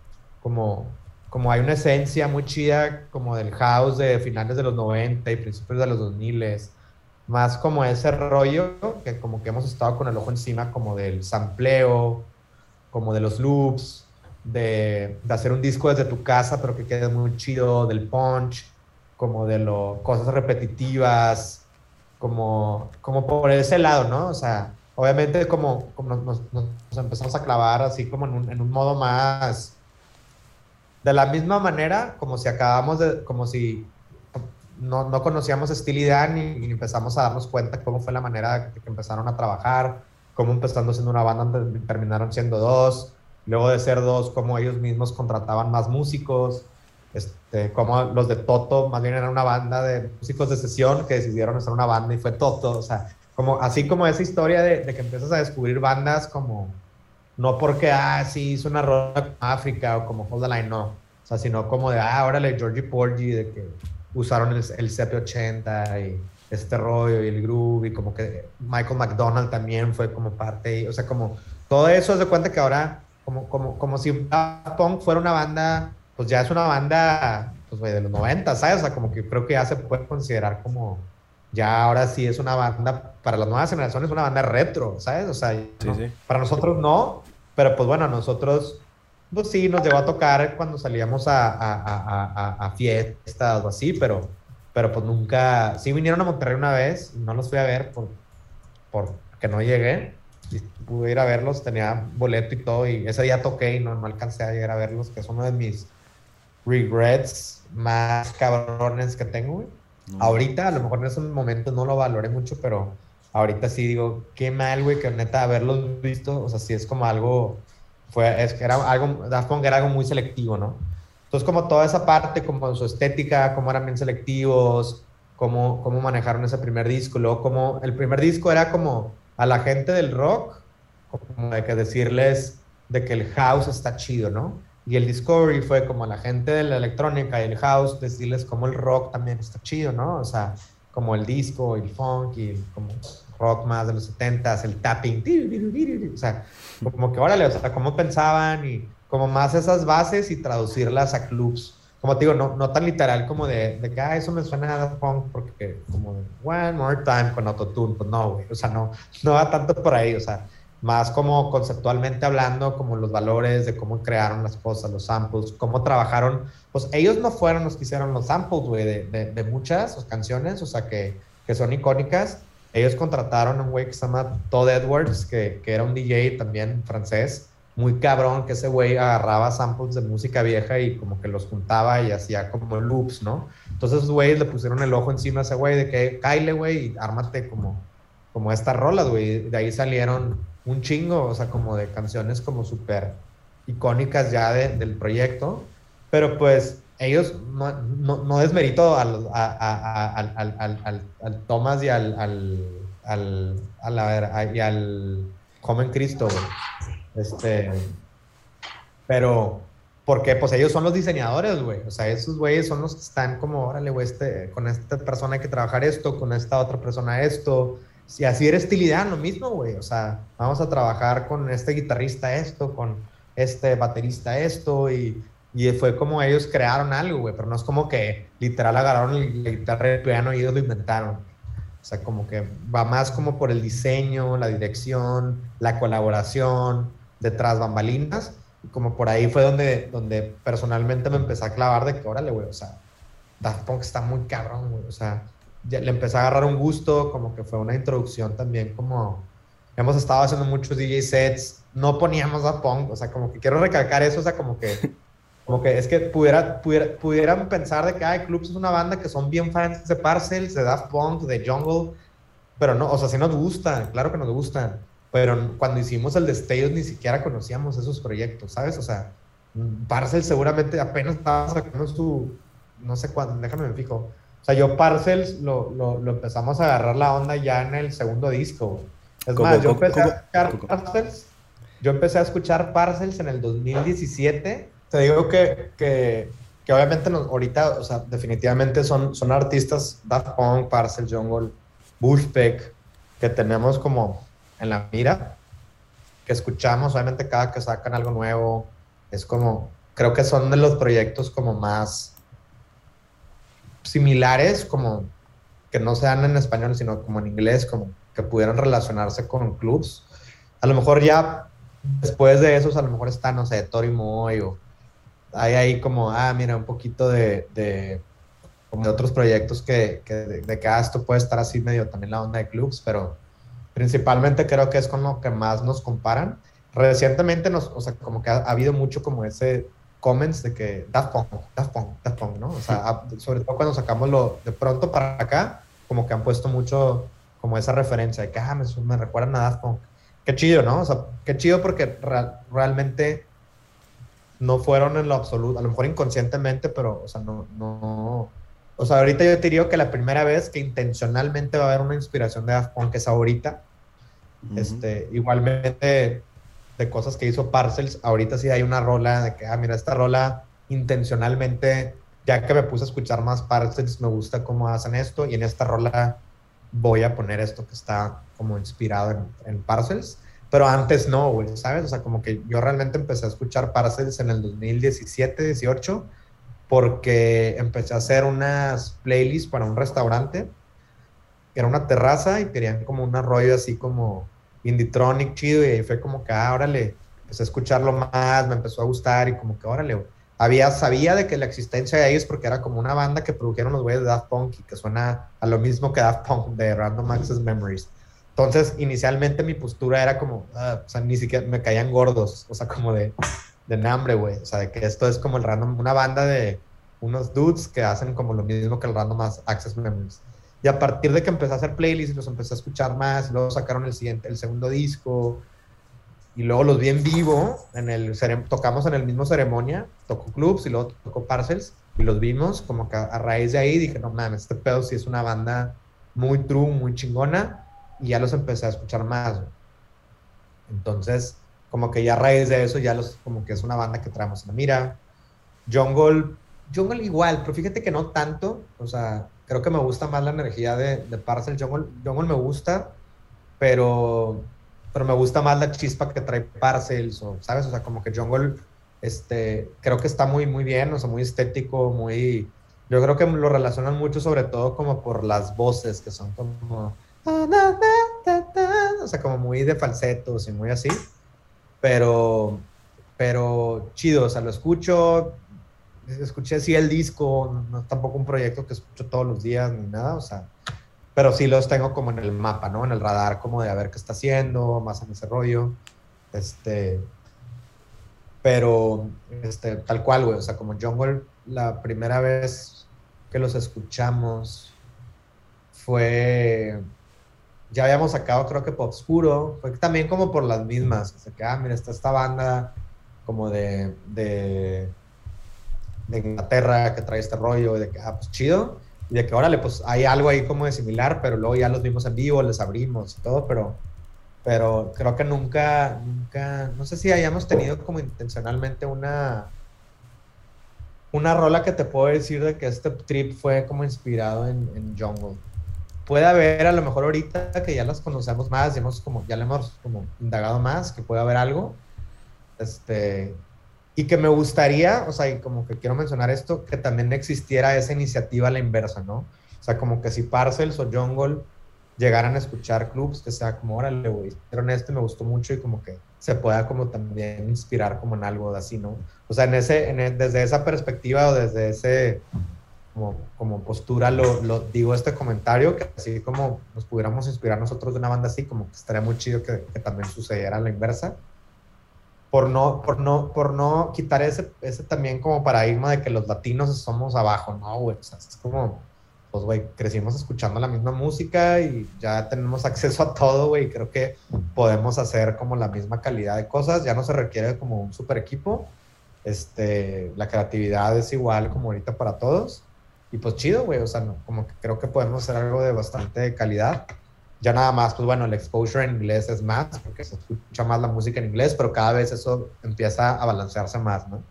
como, como hay una esencia muy chida como del house de finales de los 90 y principios de los 2000 más como ese rollo que como que hemos estado con el ojo encima como del sampleo, como de los loops, de, de hacer un disco desde tu casa pero que quede muy chido, del punch, como de lo, cosas repetitivas, como, como por ese lado, ¿no? O sea, obviamente como, como nos, nos, empezamos a clavar así como en un, en un, modo más, de la misma manera, como si acabamos de, como si no, no conocíamos Steel y Dan y, empezamos a darnos cuenta cómo fue la manera que, que empezaron a trabajar, cómo empezando siendo una banda terminaron siendo dos, luego de ser dos, cómo ellos mismos contrataban más músicos, este, como los de Toto, más bien era una banda de músicos de sesión que decidieron hacer una banda y fue Toto, o sea, como, así como esa historia de, de que empiezas a descubrir bandas como, no porque, ah, sí, hizo una rola África o como Hold the Line, no, o sea, sino como de, ah, órale, Georgie Porgy, de que usaron el, el CP80 y este rollo y el groove y como que Michael McDonald también fue como parte, y, o sea, como todo eso es de cuenta que ahora, como, como, como si Punk fuera una banda pues ya es una banda pues, de los 90, ¿sabes? O sea, como que creo que ya se puede considerar como, ya ahora sí es una banda, para las nuevas generaciones, una banda retro, ¿sabes? O sea, sí, sí. para nosotros no, pero pues bueno, nosotros, pues sí, nos llegó a tocar cuando salíamos a, a, a, a fiestas o así, pero, pero pues nunca, sí vinieron a Monterrey una vez, no los fui a ver por, porque no llegué, y pude ir a verlos, tenía boleto y todo, y ese día toqué y no, no alcancé a llegar a verlos, que es uno de mis regrets más cabrones que tengo, güey. No. Ahorita, a lo mejor en esos momentos no lo valoré mucho, pero ahorita sí digo, qué mal, güey, que neta haberlos visto, o sea, sí es como algo, fue, es que era algo, Daft Punk era algo muy selectivo, ¿no? Entonces, como toda esa parte, como su estética, cómo eran bien selectivos, cómo, cómo manejaron ese primer disco, luego como, el primer disco era como a la gente del rock, como de que decirles de que el house está chido, ¿no? Y el Discovery fue como la gente de la electrónica y el house, decirles como el rock también está chido, ¿no? O sea, como el disco, el funk y como rock más de los 70s, el tapping, o sea, como que órale, o sea, cómo pensaban y como más esas bases y traducirlas a clubs. Como te digo, no, no tan literal como de, de que, ah, eso me suena a punk porque como one more time con autotune, pues no, güey, o sea, no, no va tanto por ahí, o sea, más como conceptualmente hablando, como los valores de cómo crearon las cosas, los samples, cómo trabajaron. Pues ellos no fueron los que hicieron los samples, güey, de, de, de, muchas canciones, o sea, que, que son icónicas. Ellos contrataron a un güey que se llama Todd Edwards, que, que era un DJ también francés, muy cabrón, que ese güey agarraba samples de música vieja y como que los juntaba y hacía como loops, ¿no? Entonces güeyes le pusieron el ojo encima a ese güey de que, caile, güey, y ármate como, como estas rolas, güey. De ahí salieron un chingo, o sea, como de canciones como súper icónicas ya de, del proyecto, pero pues ellos, no, no, no desmerito al, a, a, al, al, al, al, Thomas y al, al, al, a y al Joven Cristo, este, pero, porque pues ellos son los diseñadores, güey, o sea, esos güeyes son los que están como, órale, güey, este, con esta persona hay que trabajar esto, con esta otra persona esto, si así eres estilidad, lo mismo, güey. O sea, vamos a trabajar con este guitarrista esto, con este baterista esto, y, y fue como ellos crearon algo, güey. Pero no es como que literal agarraron la guitarra y el piano y ellos lo inventaron. O sea, como que va más como por el diseño, la dirección, la colaboración, detrás bambalinas. Y como por ahí fue donde, donde personalmente me empecé a clavar de que, órale, güey, o sea, Daft Punk está muy cabrón, güey. O sea, ya le empecé a agarrar un gusto, como que fue una introducción también, como hemos estado haciendo muchos DJ sets, no poníamos a punk, o sea, como que quiero recalcar eso, o sea, como que, como que es que pudiera, pudiera, pudieran pensar de que hay Clubs es una banda que son bien fans de Parcels, de Daft Punk, de Jungle, pero no, o sea, sí nos gusta, claro que nos gusta, pero cuando hicimos el destello ni siquiera conocíamos esos proyectos, ¿sabes? O sea, Parcel seguramente apenas estaba sacando su, no sé cuándo, déjame me fijo. O sea, yo Parcels lo, lo, lo, empezamos a agarrar la onda ya en el segundo disco. Es más, yo empecé a escuchar Parcels, yo empecé a escuchar Parcels en el 2017. Te digo que, que, que obviamente ahorita, o sea, definitivamente son, son artistas Daft Punk, Parcels, Jungle, Bushpeck, que tenemos como en la mira, que escuchamos obviamente cada que sacan algo nuevo. Es como, creo que son de los proyectos como más similares, como que no sean en español, sino como en inglés, como que pudieran relacionarse con clubs. A lo mejor ya después de esos, a lo mejor está, no sé, Tori Moy o hay ahí como, ah, mira, un poquito de, de, de otros proyectos que, que de, de, que ah, esto puede estar así medio también la onda de clubs, pero principalmente creo que es con lo que más nos comparan. Recientemente, nos, o sea, como que ha, ha habido mucho como ese comments de que Daft Punk, Daft Punk, Daft Punk, ¿no? O sea, sobre todo cuando sacamos lo de pronto para acá, como que han puesto mucho como esa referencia de que, ah, me, me recuerdan a Daft Punk. Qué chido, ¿no? O sea, qué chido porque realmente no fueron en lo absoluto, a lo mejor inconscientemente, pero, o sea, no, no, o sea, ahorita yo te digo que la primera vez que intencionalmente va a haber una inspiración de Daft Punk es ahorita. este, igualmente, de cosas que hizo Parcels, ahorita sí hay una rola de que, ah, mira, esta rola intencionalmente, ya que me puse a escuchar más Parcels, me gusta cómo hacen esto, y en esta rola voy a poner esto que está como inspirado en, en Parcels. Pero antes no, güey, ¿sabes? O sea, como que yo realmente empecé a escuchar Parcels en el 2017, 18, porque empecé a hacer unas playlists para un restaurante. Era una terraza y querían como un rollo así como Indietronic chido y ahí fue como que, ah, órale, empecé a escucharlo más, me empezó a gustar y como que, órale, había, sabía de que la existencia de ellos porque era como una banda que produjeron los güeyes de Daft Punk y que suena a lo mismo que Daft Punk de Random Access Memories. Entonces, inicialmente mi postura era como, ah, o sea, ni siquiera me caían gordos, o sea, como de, de hambre, güey. O sea, de que esto es como el random, una banda de unos dudes que hacen como lo mismo que el Random Access Memories. Y a partir de que empecé a hacer playlists los empecé a escuchar más, luego sacaron el siguiente, el segundo disco, y luego los vi en vivo, en el, tocamos en el mismo ceremonia, tocó clubs y luego tocó parcels, y los vimos, como que a, raíz de ahí dije, no mames, este pedo sí es una banda muy true, muy chingona, y ya los empecé a escuchar más. Entonces, como que ya a raíz de eso, ya los, como que es una banda que traemos en la mira. Jungle, Jungle igual, pero fíjate que no tanto, o sea, creo que me gusta más la energía de, de Parcel. Jungle, Jungle me gusta, pero, pero me gusta más la chispa que trae Parcels, o, ¿sabes? O sea, como que Jungle, este, creo que está muy, muy bien, o sea, muy estético, muy... Yo creo que lo relacionan mucho, sobre todo como por las voces, que son como... O sea, como muy de falsetos y muy así. Pero, pero chido, o sea, lo escucho, escuché así el disco, no es tampoco un proyecto que escucho todos los días ni nada, o sea, pero sí los tengo como en el mapa, ¿no? En el radar, como de a ver qué está haciendo, más en ese rollo. Este, pero, este, tal cual, güey, o sea, como Jungle, la primera vez que los escuchamos fue, ya habíamos sacado, creo que Pop Oscuro, fue también como por las mismas, o sea, que, ah, mira, está esta banda como de, de de Inglaterra que trae este rollo de que, ah, pues chido, y de que, órale, pues hay algo ahí como de similar, pero luego ya los vimos en vivo, les abrimos y todo, pero, pero creo que nunca, nunca, no sé si hayamos tenido como intencionalmente una, una rola que te puedo decir de que este trip fue como inspirado en, en Jungle. Puede haber a lo mejor ahorita que ya las conocemos más, ya, hemos como, ya le hemos como indagado más, que puede haber algo, este, y que me gustaría, o sea, y como que quiero mencionar esto, que también existiera esa iniciativa a la inversa, ¿no? O sea, como que si Parcels o Jungle llegaran a escuchar clubs, que sea como, órale, güey, pero este me gustó mucho y como que se pueda como también inspirar como en algo de así, ¿no? O sea, en ese, en desde esa perspectiva o desde ese como, como postura lo, lo, digo este comentario, que así como nos pudiéramos inspirar nosotros de una banda así, como que estaría muy chido que, que también sucediera a la inversa por no, por no, por no quitar ese, ese también como paradigma de que los latinos somos abajo, ¿no, güey? O sea, es como, pues, güey, crecimos escuchando la misma música y ya tenemos acceso a todo, güey, creo que podemos hacer como la misma calidad de cosas, ya no se requiere como un super equipo, este, la creatividad es igual como ahorita para todos, y pues chido, güey, o sea, no, como que creo que podemos hacer algo de bastante calidad. Ya nada más, pues bueno, el exposure en inglés es más, porque se escucha más la música en inglés, pero cada vez eso empieza a balancearse más, ¿no?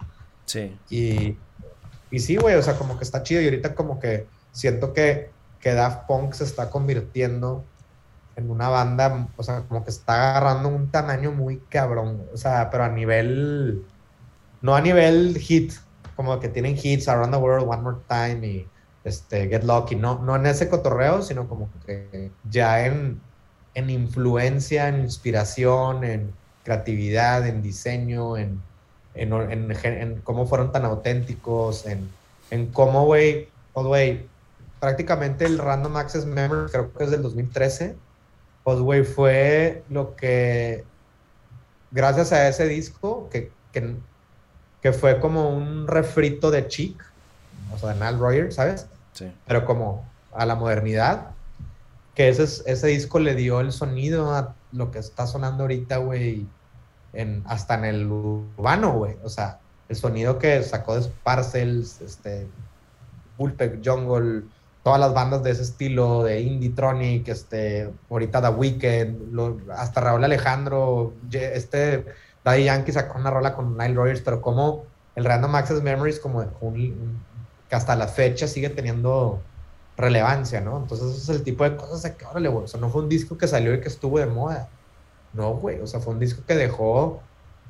Sí. Y, y sí, güey, o sea, como que está chido y ahorita como que siento que, que Daft Punk se está convirtiendo en una banda, o sea, como que está agarrando un tamaño muy cabrón, o sea, pero a nivel, no a nivel hit, como que tienen hits Around the World, One More Time y este, Get Lucky, no, no en ese cotorreo, sino como que ya en, en influencia, en inspiración, en creatividad, en diseño, en, en, cómo fueron tan auténticos, en, en cómo, güey, pues, güey, prácticamente el Random Access Memory, creo que es del 2013, pues, güey, fue lo que, gracias a ese disco, que, que, que fue como un refrito de Chic, o sea, de Nile Rogers, ¿sabes? Pero como a la modernidad, que ese, ese disco le dio el sonido a lo que está sonando ahorita, güey, en, hasta en el urbano, güey, o sea, el sonido que sacó de Parcels, este, Bullpeck Jungle, todas las bandas de ese estilo, de Indie Tronic, este, ahorita The Weeknd, lo, hasta Raúl Alejandro, este, Daddy Yankee sacó una rola con Nile Rogers, pero como el Random Access Memories, como un, que hasta la fecha sigue teniendo relevancia, ¿no? Entonces, eso es el tipo de cosas de que, órale, güey, o sea, no fue un disco que salió y que estuvo de moda. No, güey, o sea, fue un disco que dejó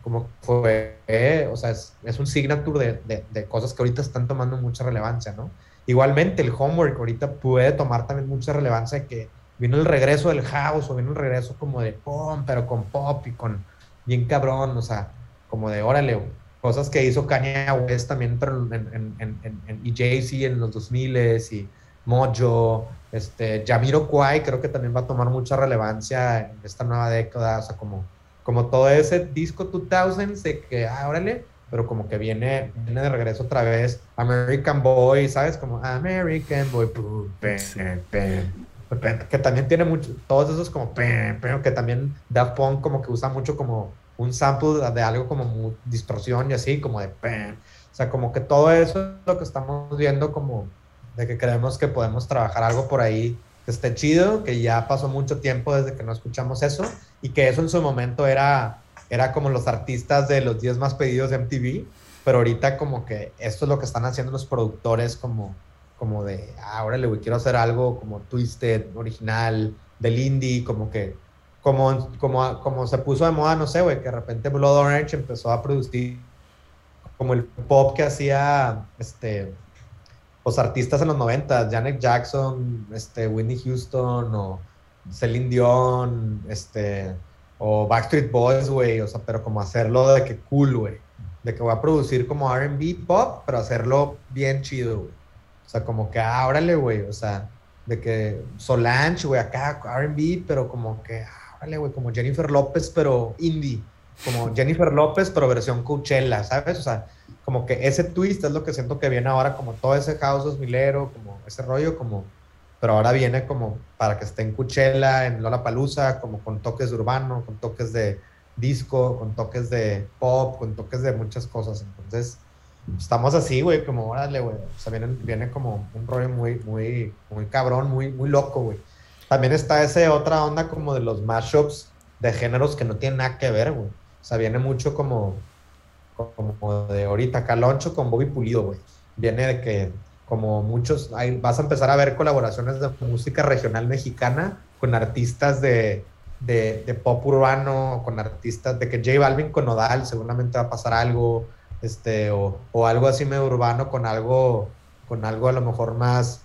como fue, o sea, es, un signature de, de, de, cosas que ahorita están tomando mucha relevancia, ¿no? Igualmente, el homework ahorita puede tomar también mucha relevancia que vino el regreso del house o vino el regreso como de pop, pero con pop y con bien cabrón, o sea, como de órale, cosas que hizo Kanye West también, pero en, en, en, en y Jay-Z en los 2000s y Mojo, este, Jamiro Kwai creo que también va a tomar mucha relevancia en esta nueva década, o sea, como, como todo ese disco 2000s de que, ah, órale, pero como que viene, viene de regreso otra vez American Boy, ¿sabes? Como American Boy, que también tiene mucho, todos esos como, pero que también Daft Punk como que usa mucho como un sample de algo como distorsión y así, como de, o sea, como que todo eso es lo que estamos viendo como de que creemos que podemos trabajar algo por ahí que esté chido, que ya pasó mucho tiempo desde que no escuchamos eso y que eso en su momento era, era como los artistas de los 10 más pedidos de MTV, pero ahorita como que esto es lo que están haciendo los productores como, como de, ah, órale, güey, quiero hacer algo como Twisted, original, del indie, como que, como, como, como se puso de moda, no sé, güey, que de repente Blood Orange empezó a producir como el pop que hacía, este, los artistas en los 90, Janet Jackson, este, Whitney Houston o Celine Dion, este, o Backstreet Boys, güey, o sea, pero como hacerlo de que cool, güey, de que voy a producir como R&B pop, pero hacerlo bien chido, güey. O sea, como que, ah, güey, o sea, de que Solange, güey, acá R&B, pero como que, órale, güey, como Jennifer López, pero indie, como Jennifer López, pero versión Coachella, ¿sabes? O sea, como que ese twist es lo que siento que viene ahora, como todo ese house 2000 como ese rollo, como, pero ahora viene como para que esté en Coachella, en Lollapalooza, como con toques de urbano, con toques de disco, con toques de pop, con toques de muchas cosas. Entonces, estamos así, güey, como, órale, güey. O sea, viene, viene como un rollo muy, muy, muy cabrón, muy, muy loco, güey. También está ese otra onda como de los mashups de géneros que no tienen nada que ver, güey. O sea, viene mucho como como de ahorita, Caloncho con Bobby Pulido, güey. Viene de que, como muchos, hay, vas a empezar a ver colaboraciones de música regional mexicana con artistas de, de, de, pop urbano, con artistas de que J Balvin con Nodal, seguramente va a pasar algo, este, o, o algo así medio urbano con algo, con algo a lo mejor más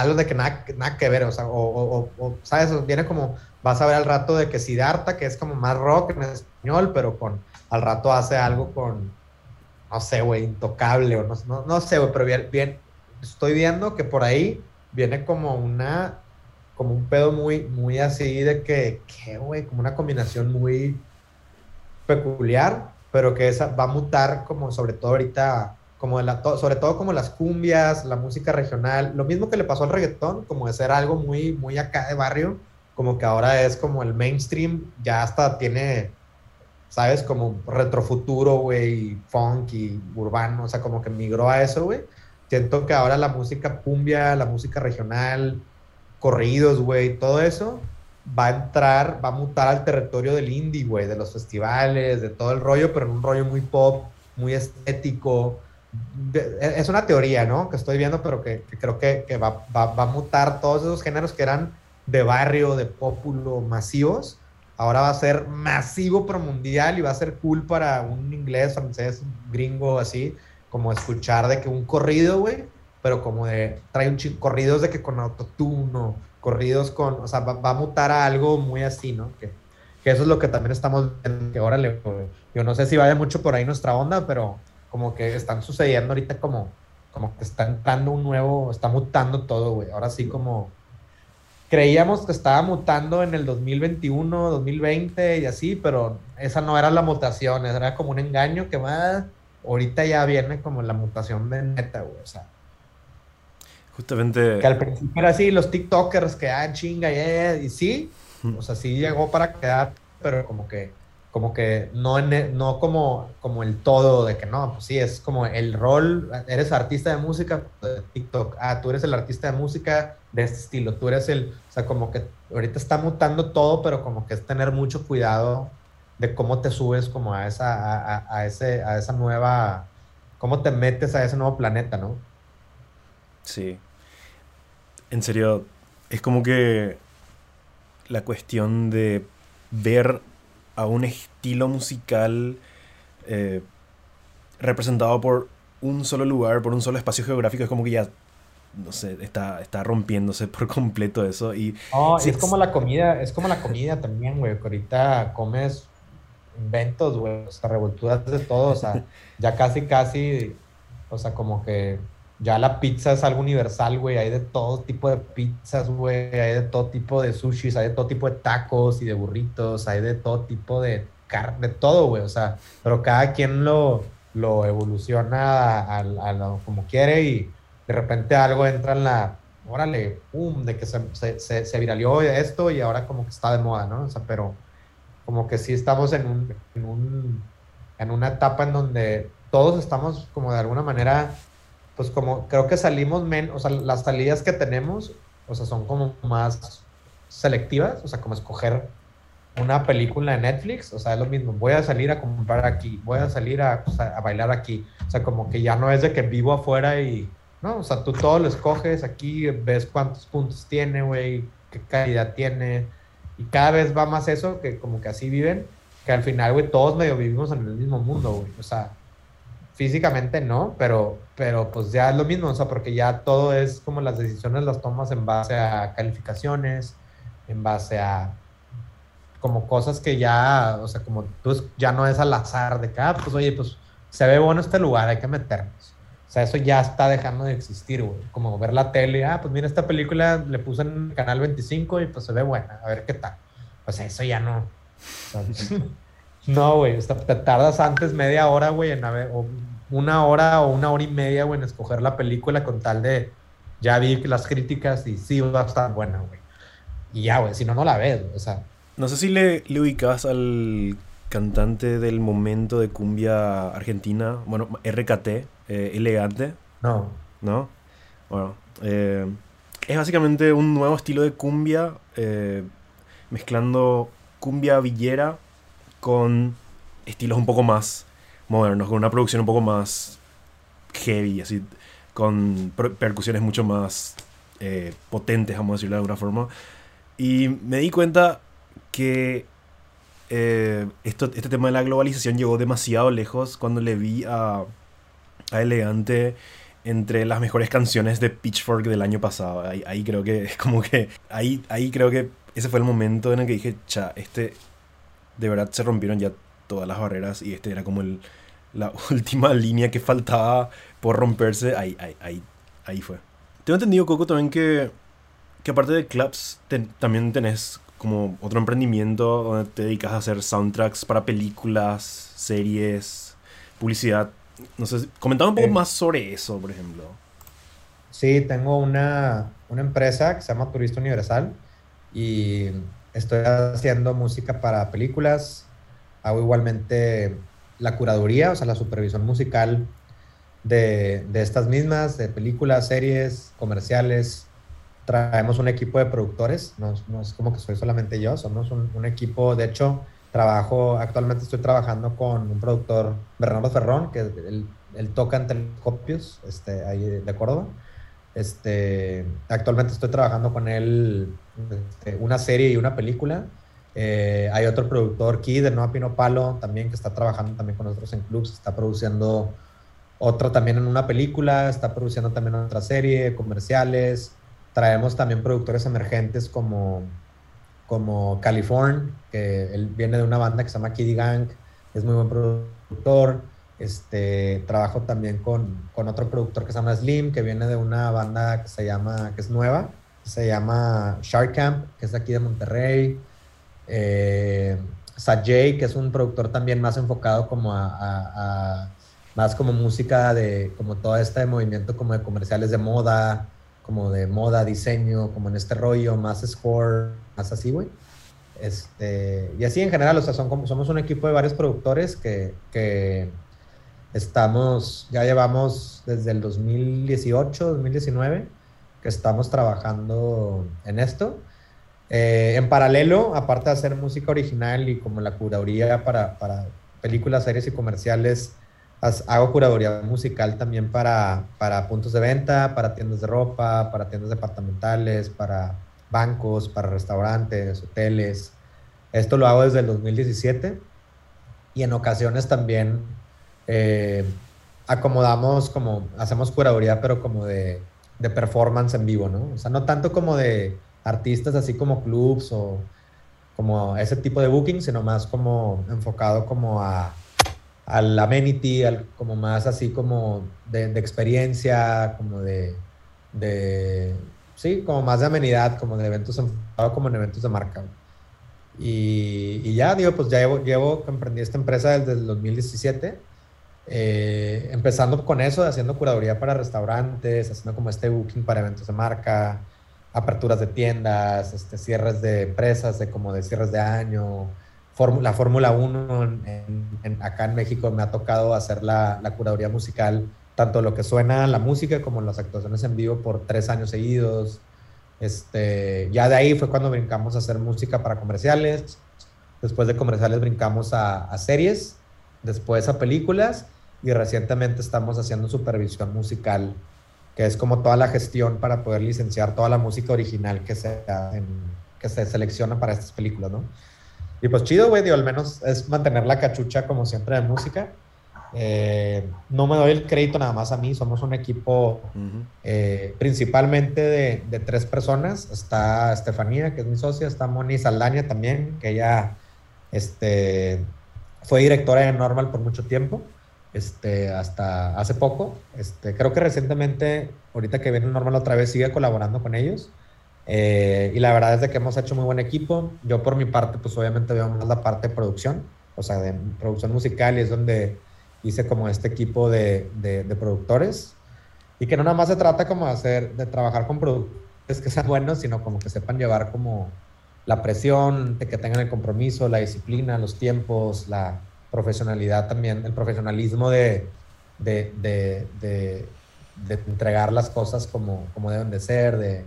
algo de que nada, nada que ver, o sea, o, o, ¿sabes? Viene como, vas a ver al rato de que Siddhartha, que es como más rock en español, pero con, al rato hace algo con, no sé, güey, intocable, o no, no, no sé, güey, pero bien, bien, estoy viendo que por ahí viene como una, como un pedo muy, muy así de que, ¿qué, güey? Como una combinación muy peculiar, pero que esa va a mutar como sobre todo ahorita como de la, sobre todo como las cumbias, la música regional, lo mismo que le pasó al reggaetón, como de ser algo muy, muy acá de barrio, como que ahora es como el mainstream, ya hasta tiene, ¿sabes? Como retrofuturo, güey, funk y urbano, o sea, como que migró a eso, güey. Siento que ahora la música cumbia, la música regional, corridos, güey, todo eso va a entrar, va a mutar al territorio del indie, güey, de los festivales, de todo el rollo, pero en un rollo muy pop, muy estético, es una teoría, ¿no? Que estoy viendo, pero que, creo que, va, a mutar todos esos géneros que eran de barrio, de populo, masivos. Ahora va a ser masivo pero mundial y va a ser cool para un inglés, francés, gringo, así, como escuchar de que un corrido, güey, pero como de, trae un chico, corridos de que con autotune, corridos con, o sea, va, a mutar a algo muy así, ¿no? Que, que eso es lo que también estamos viendo, que órale, yo no sé si vaya mucho por ahí nuestra onda, pero como que están sucediendo ahorita como, como que está entrando un nuevo, está mutando todo, güey. Ahora sí como creíamos que estaba mutando en el 2021, 2020 y así, pero esa no era la mutación, era como un engaño que va, ahorita ya viene como la mutación de neta, güey. O sea, justamente... Que al principio era así, los TikTokers que, ah, chinga, y sí, o sea, sí llegó para quedar, pero como que como que no, e, no como, como el todo de que no, pues sí, es como el rol, eres artista de música de TikTok, ah, tú eres el artista de música de este estilo, tú eres el, o sea, como que ahorita está mutando todo, pero como que es tener mucho cuidado de cómo te subes como a esa, a, ese, a esa nueva, cómo te metes a ese nuevo planeta, ¿no? Sí. En serio, es como que la cuestión de ver a un estilo musical eh, representado por un solo lugar, por un solo espacio geográfico, es como que ya, no sé, está, está rompiéndose por completo eso. Y, es como la comida, es como la comida también, güey, que ahorita comes inventos, güey, o sea, revolturas de todo, o sea, ya casi, casi, o sea, como que ya la pizza es algo universal, güey. Hay de todo tipo de pizzas, güey. Hay de todo tipo de sushis, hay de todo tipo de tacos y de burritos, hay de todo tipo de carne, de todo, güey. O sea, pero cada quien lo, lo evoluciona a, lo como quiere y de repente algo entra en la, órale, pum, de que se, se, se, viralió esto y ahora como que está de moda, ¿no? O sea, pero como que sí estamos en un, en un, en una etapa en donde todos estamos como de alguna manera pues como creo que salimos menos, o sea, las salidas que tenemos, o sea, son como más selectivas, o sea, como escoger una película de Netflix, o sea, es lo mismo, voy a salir a comprar aquí, voy a salir a, a bailar aquí, o sea, como que ya no es de que vivo afuera y, no, o sea, tú todo lo escoges aquí, ves cuántos puntos tiene, güey, qué calidad tiene, y cada vez va más eso, que como que así viven, que al final, güey, todos medio vivimos en el mismo mundo, güey, o sea, físicamente no, pero, pero pues ya es lo mismo, o sea, porque ya todo es como las decisiones las tomas en base a calificaciones, en base a como cosas que ya, o sea, como pues ya no es al azar de que, ah, pues oye, pues se ve bueno este lugar, hay que meternos. O sea, eso ya está dejando de existir, güey. Como ver la tele, ah, pues mira, esta película le puse en Canal 25 y pues se ve buena, a ver qué tal. O sea, eso ya no. No, güey, o sea, te tardas antes media hora, güey, en o una hora o una hora y media, güey, en escoger la película con tal de, ya vi las críticas y sí va a estar buena, güey. Y ya, güey, si no, no la ves, o sea. No sé si le, le ubicas al cantante del momento de cumbia argentina, bueno, RKT, eh, elegante. No. ¿No? Bueno, eh, es básicamente un nuevo estilo de cumbia, eh, mezclando cumbia villera con estilos un poco más modernos, con una producción un poco más heavy, así, con percusiones mucho más eh, potentes, vamos a decirlo de alguna forma. Y me di cuenta que eh, esto, este tema de la globalización llegó demasiado lejos cuando le vi a, a Elegante entre las mejores canciones de Pitchfork del año pasado. Ahí, creo que es como que. Ahí, ahí creo que ese fue el momento en el que dije, cha, este de verdad se rompieron ya todas las barreras y este era como el, la última línea que faltaba por romperse. Ahí, ahí, ahí, ahí fue. Tengo entendido, Coco, también que, que aparte de clubs, también tenés como otro emprendimiento donde te dedicas a hacer soundtracks para películas, series, publicidad. no sé, comentaba un poco más sobre eso, por ejemplo. Sí, tengo una, una empresa que se llama Turista Universal y estoy haciendo música para películas. Hago igualmente la curaduría, o sea, la supervisión musical de, de, estas mismas, de películas, series, comerciales. Traemos un equipo de productores, no, no es como que soy solamente yo, somos un, un, equipo, de hecho, trabajo, actualmente estoy trabajando con un productor, Bernardo Ferrón, que él, él toca en telescopios, este, ahí de Córdoba. Este, actualmente estoy trabajando con él este, una serie y una película. Eh, hay otro productor, Key, de Nueva Pino Palo, también que está trabajando también con nosotros en clubs, está produciendo otra también en una película, está produciendo también otra serie, comerciales. Traemos también productores emergentes como, como California, que él viene de una banda que se llama Kiddy Gang, es muy buen productor. Este, trabajo también con, con, otro productor que se llama Slim, que viene de una banda que se llama, que es nueva, se llama Shark Camp, que es aquí de Monterrey. Eh, Sajay, que es un productor también más enfocado como a, a, a, más como música de, como todo este movimiento como de comerciales de moda, como de moda, diseño, como en este rollo, más score, más así, güey. Este, y así en general, o sea, son como, somos un equipo de varios productores que, que Estamos, ya llevamos desde el 2018, 2019, que estamos trabajando en esto. Eh, en paralelo, aparte de hacer música original y como la curaduría para, para películas, series y comerciales, hago curaduría musical también para, para puntos de venta, para tiendas de ropa, para tiendas departamentales, para bancos, para restaurantes, hoteles. Esto lo hago desde el 2017 y en ocasiones también eh, acomodamos como, hacemos curaduría, pero como de, de, performance en vivo, ¿no? O sea, no tanto como de artistas así como clubs o como ese tipo de booking, sino más como enfocado como a al amenity, al, como más así como de, de experiencia, como de, de, sí, como más de amenidad, como de eventos enfocado como en eventos de marca. Y, y, ya, digo, pues ya llevo, llevo, emprendí esta empresa desde el 2017 eh, empezando con eso, haciendo curaduría para restaurantes, haciendo como este booking para eventos de marca, aperturas de tiendas, este, cierres de empresas, de como de cierres de año. la Fórmula 1 en, acá en México me ha tocado hacer la, la, curaduría musical, tanto lo que suena la música como las actuaciones en vivo por tres años seguidos. Este, ya de ahí fue cuando brincamos a hacer música para comerciales. Después de comerciales brincamos a, a series, después a películas y recientemente estamos haciendo supervisión musical, que es como toda la gestión para poder licenciar toda la música original que se, que se selecciona para estas películas, ¿no? Y pues chido, güey, al menos es mantener la cachucha como siempre de música. Eh, no me doy el crédito nada más a mí, somos un equipo eh, principalmente de, de, tres personas. Está Estefanía, que es mi socia, está Moni Saldaña también, que ella este, fue directora de Normal por mucho tiempo este, hasta hace poco. Este, creo que recientemente, ahorita que viene normal otra vez, sigue colaborando con ellos. Eh, y la verdad es de que hemos hecho muy buen equipo. Yo por mi parte, pues obviamente veo más la parte de producción, o sea, de producción musical y es donde hice como este equipo de, de, productores. Y que no nada más se trata como de hacer, de trabajar con productores que sean buenos, sino como que sepan llevar como la presión, de que tengan el compromiso, la disciplina, los tiempos, la, profesionalidad también, el profesionalismo de, de, de, de entregar las cosas como, como deben de ser, de,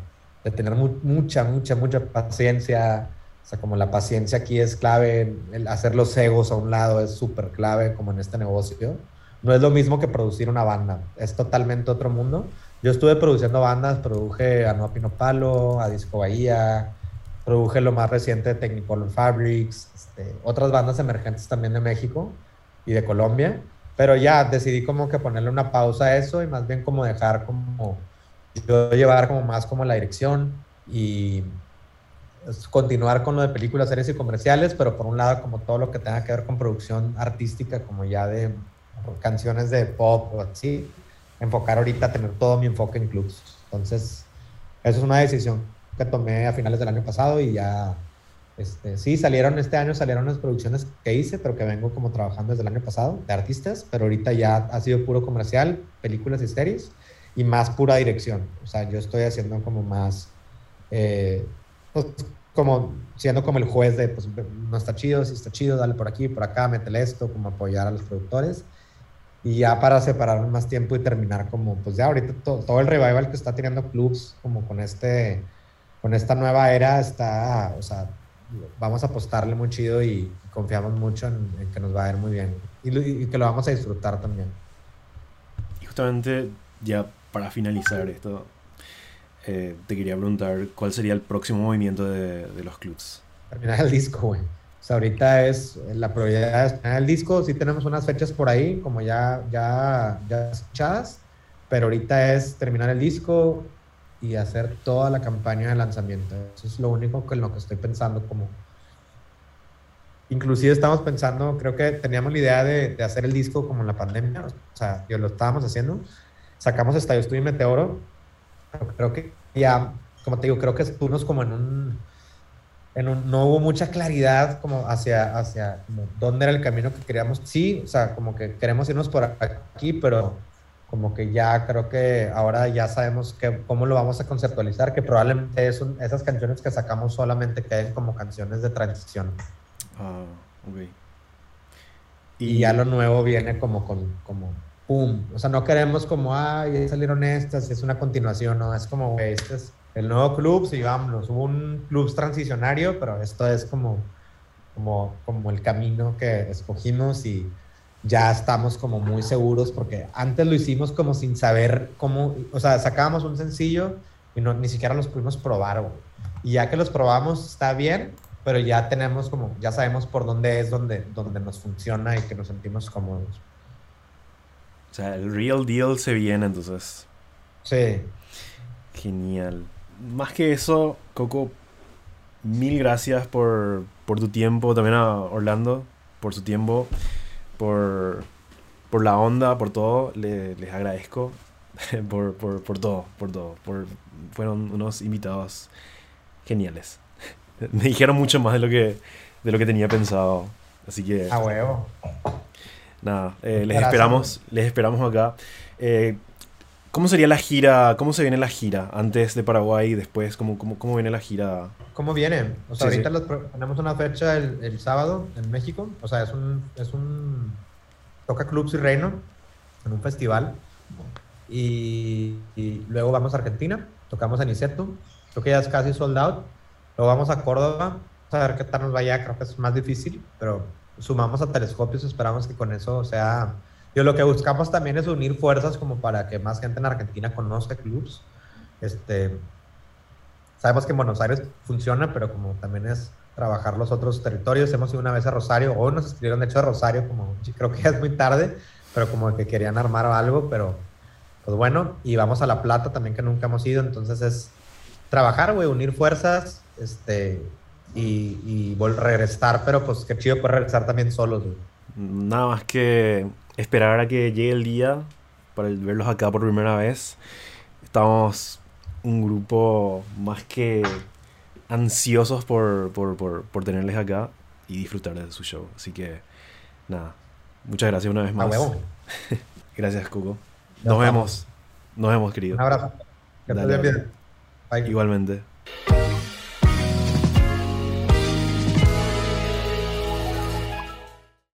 tener mucha, mucha, mucha paciencia. O sea, como la paciencia aquí es clave, el hacer los egos a un lado es súper clave como en este negocio. No es lo mismo que producir una banda, es totalmente otro mundo. Yo estuve produciendo bandas, produje a Noa Pino Palo, a Disco Bahía, produje lo más reciente de Technicolor Fabrics, este, otras bandas emergentes también de México y de Colombia, pero ya decidí como que ponerle una pausa a eso y más bien como dejar como yo llevar como más como la dirección y pues, continuar con lo de películas, series y comerciales, pero por un lado como todo lo que tenga que ver con producción artística, como ya de canciones de pop o así, enfocar ahorita, tener todo mi enfoque en clubs. Entonces, eso es una decisión que tomé a finales del año pasado y ya Este, sí, salieron este año, salieron las producciones que hice, pero que vengo como trabajando desde el año pasado, de artistas, pero ahorita ya ha sido puro comercial, películas y series, y más pura dirección. O sea, yo estoy haciendo como más, eh, pues, como siendo como el juez de, pues no está chido, si está chido, dale por aquí, por acá, métele esto, como apoyar a los productores. Y ya para separar más tiempo y terminar como, pues ya ahorita todo el revival que está teniendo clubs, como con este, con esta nueva era, está, o sea, vamos a apostarle muy chido y confiamos mucho en, que nos va a ir muy bien y, que lo vamos a disfrutar también. Y justamente ya para finalizar esto, eh, te quería preguntar cuál sería el próximo movimiento de, de los clubs. Terminar el disco, güey. O sea, ahorita es la prioridad es terminar el disco. Sí tenemos unas fechas por ahí, como ya, ya, ya escuchadas, pero ahorita es terminar el disco, y hacer toda la campaña de lanzamiento. Eso es lo único en lo que estoy pensando como... Inclusive estamos pensando, creo que teníamos la idea de, de hacer el disco como en la pandemia, o sea, yo lo estábamos haciendo. Sacamos Estadio Estudio y Meteoro, creo que ya, como te digo, creo que estuvimos como en un, en un, no hubo mucha claridad como hacia, hacia como dónde era el camino que queríamos. Sí, o sea, como que queremos irnos por aquí, pero como que ya creo que ahora ya sabemos que, cómo lo vamos a conceptualizar, que probablemente es esas canciones que sacamos solamente queden como canciones de transición. Ah, ok. Y, ya lo nuevo viene como con, como, ¡pum! O sea, no queremos como, ay, ya salieron estas, es una continuación, no, es como, este es el nuevo club, sí, vámonos, hubo un club transicionario, pero esto es como, como, como el camino que escogimos y ya estamos como muy seguros porque antes lo hicimos como sin saber cómo, o sea, sacábamos un sencillo y no, ni siquiera los pudimos probar, Y ya que los probamos está bien, pero ya tenemos como, ya sabemos por dónde es donde, donde nos funciona y que nos sentimos cómodos. O sea, el real deal se viene entonces. Sí. Genial. Más que eso, Coco, mil gracias por, por tu tiempo, también a Orlando por su tiempo por, por la onda, por todo. les agradezco por, por, por, todo, por todo. Por, fueron unos invitados geniales. Me dijeron mucho más de lo que, de lo que tenía pensado. Así que... A huevo. Nada, eh, les esperamos, les esperamos acá. Eh, ¿Cómo sería la gira? ¿Cómo se viene la gira? Antes de Paraguay y después, ¿cómo, cómo, cómo viene la gira? ¿Cómo viene? O sea, ahorita tenemos una fecha el, el, sábado en México. O sea, es un, es un. Toca Clubs y Reino en un festival. Y, luego vamos a Argentina. Tocamos en Iseto. Creo que ya es casi sold out. Luego vamos a Córdoba. a ver qué tal nos vaya. Creo que es más difícil, pero sumamos a telescopios. Esperamos que con eso sea yo lo que buscamos también es unir fuerzas como para que más gente en Argentina conozca clubs. Este, sabemos que en Buenos Aires funciona, pero como también es trabajar los otros territorios. Hemos ido una vez a Rosario, o nos escribieron de hecho a Rosario, como creo que es muy tarde, pero como que querían armar algo, pero pues bueno, y vamos a La Plata también que nunca hemos ido, entonces es trabajar, güey, unir fuerzas, este, y, y regresar, pero pues qué chido poder regresar también solos, güey. Nada más que esperar a que llegue el día para verlos acá por primera vez. Estamos un grupo más que ansiosos por, por, por, por tenerles acá y disfrutar de su show. Así que, nada, muchas gracias una vez más. gracias, Coco. Nos vemos. Nos vemos, querido. Un abrazo. Que Igualmente.